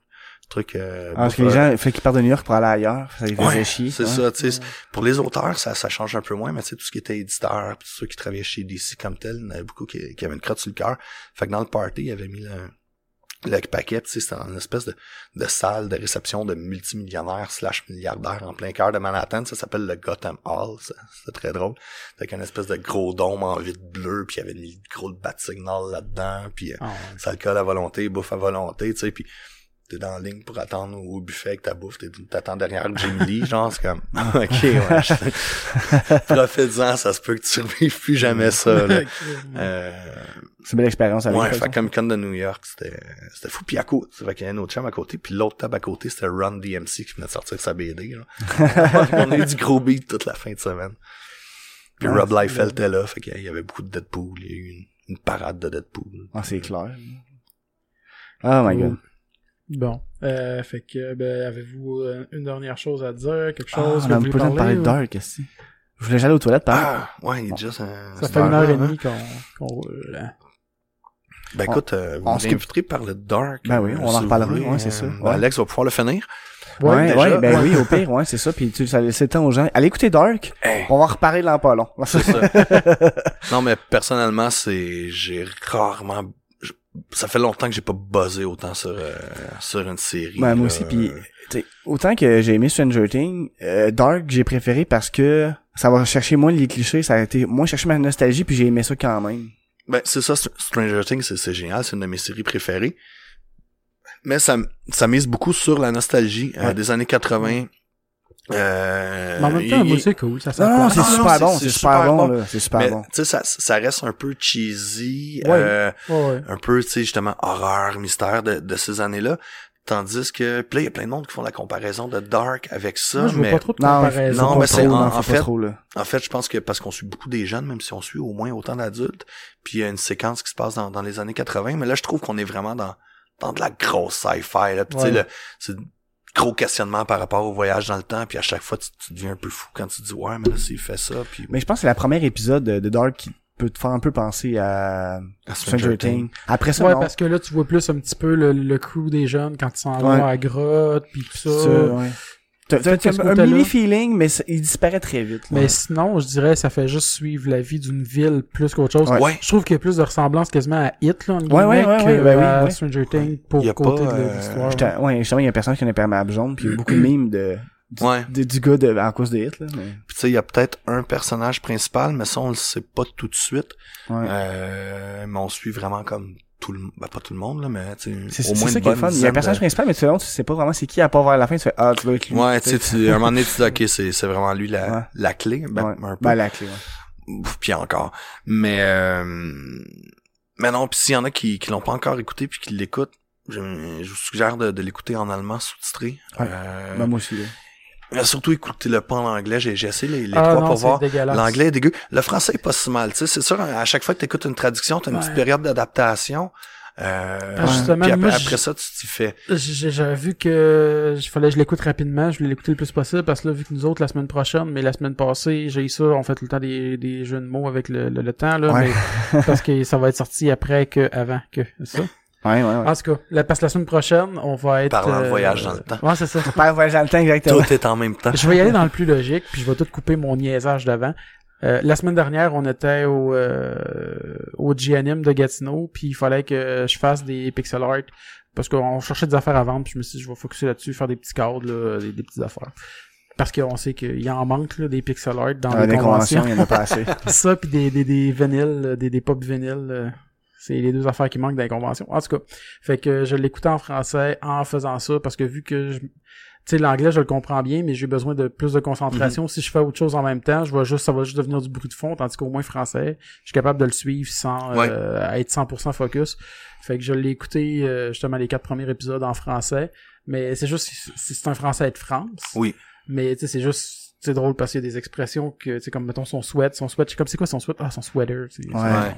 truc... Euh, Ah, parce que les gens, il fait qu'ils partent de New York pour aller ailleurs. Ça les faisait Ouais, chier. c'est ouais. ça, tu sais. Pour les auteurs, ça, ça change un peu moins, mais tu sais, tout ce qui était éditeur, puis ceux qui travaillaient chez DC comme tel, il y en avait beaucoup qui, qui avaient une crotte sur le cœur. Fait que dans le party, il avait mis le, le paquet, tu sais, c'était une espèce de, de salle de réception de multimillionnaires slash milliardaires en plein cœur de Manhattan. Ça s'appelle le Gotham Hall. C'était très drôle. Avec un espèce de gros dôme en vitre bleue, puis il y avait une gros bat signal là-dedans, puis euh, Ah, ouais. ça alcool à volonté, bouffe à volonté, tu sais, puis t'es dans la ligne pour attendre au buffet avec ta bouffe, t'attends derrière Jimmy Lee, genre, c'est comme, ok, ouais, je- profite-en, ça se peut que tu survives plus jamais ça, là. Euh, C'est une belle expérience avec ouais, fait comme Con de New York, c'était, c'était fou, puis à côté, fait qu'il y a un autre chum à côté, puis l'autre table à côté, c'était Run DMC qui venait de sortir sa BD, là. On a eu du gros beat toute la fin de semaine. Puis Ah, Rob Liefeld était là, fait qu'il y avait beaucoup de Deadpool, il y a eu une, une parade de Deadpool. Ah, c'est clair. Oh my god. Bon, euh, fait que, ben, avez-vous euh, une dernière chose à dire, quelque Ah, chose on que a vous pas voulez le parler de Dark, c'est? Je voulais aller aux toilettes, par Ah, ouais, il est juste un... Ça fait une heure et demie qu'on qu'on roule. hein. Ben écoute, euh, on vous m'inviterez par le Dark. Ben oui, euh, on en reparlera, ouais, c'est euh, ça. ben Ouais. Alex va pouvoir le finir. Ouais, déjà, ouais, ben oui, au pire, ouais, c'est ça. Puis tu ça laisse le temps aux gens. Allez écouter Dark. Hey. On va en reparler dans pas long. C'est ça. non, mais personnellement, c'est, j'ai rarement, ça fait longtemps que j'ai pas buzzé autant sur, euh, sur une série. Ben, moi aussi, puis autant que j'ai aimé Stranger Things, euh, Dark j'ai préféré parce que ça va chercher moins les clichés, ça a été moins chercher ma nostalgie, puis j'ai aimé ça quand même. Ben, c'est ça, Str- Stranger Things, c'est, génial, c'est une de mes séries préférées. Mais ça, ça mise beaucoup sur la nostalgie euh, des années 80. Euh, Mais en même temps, il- c'est cool, ça Non, c'est non, super bon, c'est c'est super super bon, c'est super mais, bon. tu sais, ça, ça reste un peu cheesy, Ouais. euh, Ouais. un peu, tu sais, justement, horreur, mystère de, de ces années-là. Tandis que, puis là, il y a plein de monde qui font la comparaison de Dark avec ça, Moi, je vois mais pas trop de Non, comparaison. non, mais c'est trop, en- fait- trop, en fait, je pense que parce qu'on suit beaucoup des jeunes, même si on suit au moins autant d'adultes, puis il y a une séquence qui se passe dans, dans les années 80, mais là, je trouve qu'on est vraiment dans, dans de la grosse sci-fi, là, puis tu sais, Ouais. le- c'est gros questionnement par rapport au voyage dans le temps, puis à chaque fois, tu, tu deviens un peu fou quand tu dis, ouais, mais là, s'il fait ça, puis Mais je pense que c'est la première épisode de, de Dark qui peut te faire un peu penser à à Stranger Things. Après ça, Ouais, non. parce que là, tu vois plus un petit peu le, le crew des jeunes quand ils s'en vont Ouais. à la grotte, puis tout ça. Ça, ouais. T'as un mini feeling, mais ça- il disparaît très vite. là. Mais sinon, je dirais, ça fait juste suivre la vie d'une ville plus qu'autre chose. Ouais. Je trouve qu'il y a plus de ressemblance quasiment à Hit, là, en Ouais, ouais, ouais, que ouais, ben oui, à ouais. Stranger Things pour Y a côté pas, de euh, l'histoire. Ouais, justement, il y a un personnage qui a un imperméable jaune, puis il y a beaucoup de mimes de, du, Ouais. de- du gars de, à cause des hits, là. Mais, Puis tu sais, il y a peut-être un personnage principal, mais ça, on le sait pas tout de suite. ouais. Euh, mais on suit vraiment comme tout le ben, pas tout le monde, là, mais tu C'est sais, au c'est moins ça qui est fun. Il y a un personnage de- principal, mais tu sais, non, tu sais pas vraiment c'est qui, à part vers la fin, tu fais, ah, tu dois être lui. Ouais, tu sais, tu- à un moment donné, tu dis, ok, c'est, c'est vraiment lui la, Ouais. la clé, ben, Ouais. un peu. Ben, la clé, ouais. Puis encore. Mais, euh, mais non, puis s'il y en a qui, qui l'ont pas encore écouté puis qui l'écoutent, je, je vous suggère de, de l'écouter en allemand sous-titré. Ouais. Euh, Ben, moi aussi, là. Mais surtout, écoutez-le pas en anglais. J'ai, essayé les, les ah trois non, pour voir. L'anglais est dégueu. Le français est pas si mal. Tu sais, c'est sûr, à chaque fois que tu écoutes une traduction, tu as une Ouais. petite période d'adaptation. Euh, Ah, justement, puis après, moi, après j- ça, tu t'y fais. J'ai- J'avais vu que il fallait que je l'écoute rapidement, je voulais l'écouter le plus possible parce que là, vu que nous autres, la semaine prochaine, mais la semaine passée, j'ai eu ça, on fait tout le temps des, des jeux de mots avec le, le, le temps, là, Ouais. mais parce que ça va être sorti après que avant que ça? Ouais, ouais, ouais. En tout cas, la, parce que la semaine prochaine, on va être... Parlant de euh, voyage dans le temps. Ouais, c'est ça. Voyage dans le temps, exactement. Tout est en même temps. Je vais y aller dans le plus logique, puis je vais tout couper mon niaisage d'avant. Euh, la semaine dernière, on était au euh, au GNM de Gatineau, puis il fallait que je fasse des pixel art parce qu'on cherchait des affaires à vendre, puis je me suis dit je vais focuser là-dessus, faire des petits cadres, là, des, des petites affaires. Parce qu'on sait qu'il en manque là, des pixel art dans Ah, les des conventions. conventions, il y en a pas assez. ça puis des des des vinyles, euh, des des pop vinyles, euh, c'est les deux affaires qui manquent dans les conventions. En tout cas, fait que je l'écoutais en français en faisant ça parce que vu que je tu sais l'anglais je le comprends bien mais j'ai besoin de plus de concentration si je fais autre chose en même temps je vais juste ça va juste devenir du bruit de fond tandis qu'au moins français je suis capable de le suivre sans Ouais. euh, être 100% focus fait que je l'ai écouté euh, justement les quatre premiers épisodes en français mais c'est juste c'est un français de France Oui. mais tu sais c'est juste c'est drôle parce qu'il y a des expressions que tu sais comme mettons son sweat son sweat je sais comme c'est quoi son sweat? Ah son sweater. Ouais.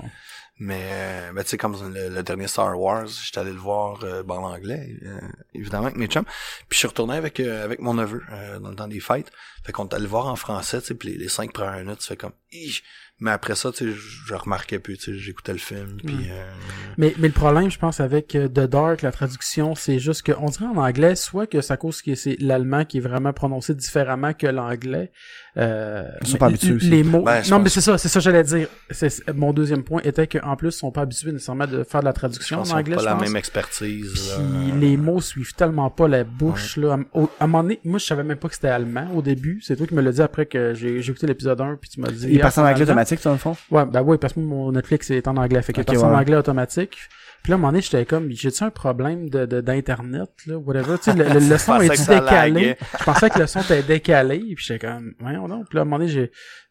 Mais, euh, ben, tu sais, comme le, le dernier Star Wars, j'étais allé le voir euh, ben, en anglais, euh, évidemment, avec mes chums. Puis je suis retourné avec euh, avec mon neveu euh, dans le temps des fêtes. Fait qu'on est allé le voir en français, tu sais, puis les, les cinq premières minutes, tu fais comme... Ih! Mais après ça, tu sais, je remarquais plus, tu sais, j'écoutais le film, puis... Mm. euh, Mais, mais le problème, je pense, avec The Dark, la traduction, c'est juste qu'on dirait en anglais, soit que c'est à cause que c'est l'allemand qui est vraiment prononcé différemment que l'anglais. Euh, Ils sont pas habitués aussi. Les mots. Ben, non, mais c'est ça, c'est ça que j'allais dire. C'est, c'est- mon deuxième point était qu'en plus, ils sont pas habitués nécessairement de faire de la je traduction pense en anglais, pas je la pense. même expertise. Puis les mots suivent tellement pas la bouche, là. À, un moment donné, moi, je savais même pas que c'était allemand au début. C'est toi qui me l'as dit après que j'ai, j'ai écouté l'épisode 1, puis tu m'as dit. Il est ah, passé en anglais automatique, dans le fond? Ouais, ben oui, parce que mon Netflix est en anglais, fait qu'il Ok, est passé en anglais automatique. Puis là, à un moment donné, j'étais comme, j'ai-tu un problème de, de- d'internet, là, whatever, tu sais, le, le, le son est décalé? Je pensais que le son était décalé, puis j'étais comme, voyons donc. Puis là, à un moment donné, j'ai,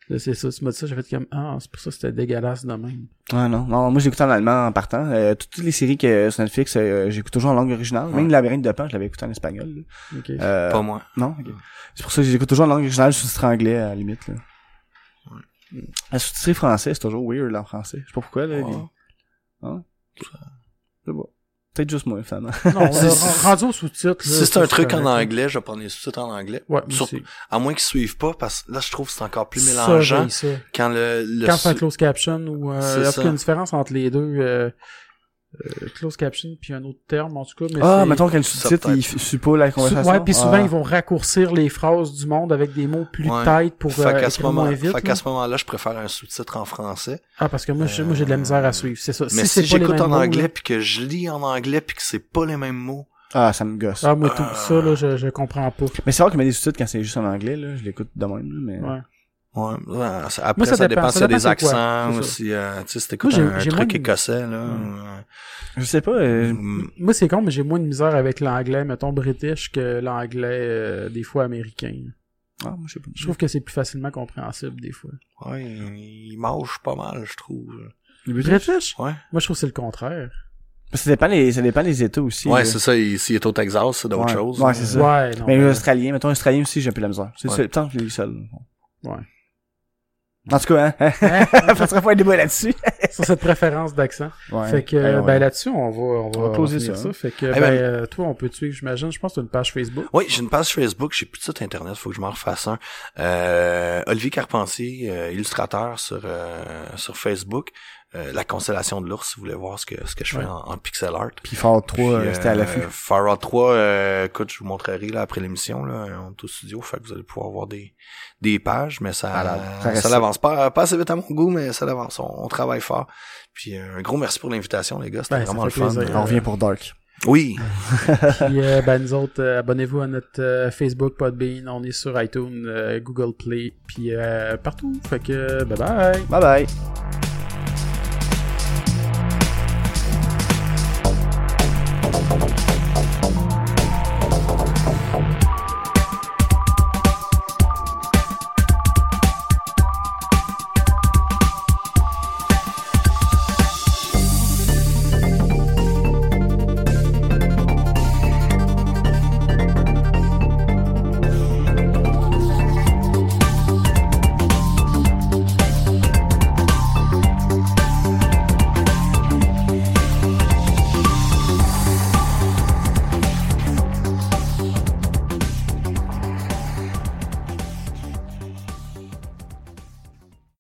là, c'est ça, tu m'as dit ça, j'ai fait comme, ah, c'est pour ça que c'était dégueulasse de même. Ah non, non, moi j'écoute en allemand en partant. Euh, toutes les séries que sur Netflix, euh, j'écoute toujours en langue originale. Même Ouais. Labyrinthe de Pan, je l'avais écouté en espagnol. là. Ok. Euh, Pas moi. Non, ok. C'est pour ça que j'écoute toujours en langue originale, sous-titré anglais à la limite. Là. La sous-titré français, c'est toujours weird là, en français. Je sais pas pourquoi. Là, Ouais. les- ok. Je sais pas. Peut-être juste moi, finalement. Non, euh, rendu au sous-titre. Si c'est un truc en là. anglais, je vais prendre les sous-titres en anglais. Ouais. À moins qu'ils suivent pas, parce que là, je trouve que c'est encore plus mélangeant quand le... le Quand c'est un close caption ou euh, il y a une différence entre les deux euh, euh, close caption puis un autre terme en tout cas mais Ah, mettons qu'un sous-titre, il pas la conversation. Ouais, puis souvent Ah. ils vont raccourcir les phrases du monde avec des mots plus Ouais. tight pour Fait euh, qu'à ce moment, moins vite. fait qu'à là. ce moment-là, je préfère un sous-titre en français. Ah parce que moi j'ai de la misère à suivre, c'est ça. Mais c'est si, les j'écoute en mots, anglais là- puis que je lis en anglais puis que c'est pas les mêmes mots. Ah, ça me gosse. Ah moi tout ça là je, je comprends pas. Mais c'est vrai qu'il met des sous-titres quand c'est juste en anglais, là. Je l'écoute de même, là, mais... Ouais. Ouais, après, Moi, ça, ça dépend, dépend, s'il y ça a des dépend c'est quoi, accents ou si, euh, tu sais, si t'écoutes un truc moins de- écossais, là. Mm. euh, Je sais pas, euh, mm, Moi c'est con mais j'ai moins de misère avec l'anglais mettons british que l'anglais euh, des fois américain. Ah, moi, je sais pas. Je trouve que c'est plus facilement compréhensible des fois. ouais, il mange pas mal, je trouve. Le British? British Ouais. Moi je trouve que c'est le contraire. Ça dépend les, ça dépend les États aussi. Ouais, c'est ça, il- s'il est au Texas, c'est d'autres Ouais. choses. Ouais, c'est ça. Ouais, non. Mais l'Australien, mettons Australien aussi, j'ai un peu la misère. C'est le temps que je seul. Ouais. En tout cas, hein? Hein? Faudrait pas un débat là-dessus. sur cette préférence d'accent. Ouais. Fait que, Ouais, ouais. ben là-dessus, on va, on va, On va closer finir ça, hein. Fait que, Eh ben, ben- euh, toi, on peut te suivre, j'imagine. Je pense que tu as une page Facebook. Oui, j'ai une page Facebook, j'ai plus de site internet, faut que je m'en refasse un. Euh, Olivier Carpentier, euh, illustrateur sur euh, sur Facebook. euh, la constellation de l'ours, si vous voulez voir ce que ce que je fais Ouais. en, en pixel art. Puis Fallout 3, Puis, euh, c'était à euh, l'affût. Far Out 3, euh, écoute, je vous montrerai là après l'émission, là, on est au studio, fait que vous allez pouvoir voir des, des pages, mais ça, Malade. Ça l'avance pas, pas assez vite à mon goût, mais ça l'avance. On, on travaille fort. Puis euh, un gros merci pour l'invitation, les gars, c'était Ben, vraiment le fait fun. plaisir. On revient pour Dark. Oui, Puis, euh, ben, nous autres, euh, abonnez-vous à notre euh, Facebook, Podbean. On est sur iTunes, euh, Google Play, puis euh, partout. Fait que, bye bye. Bye bye.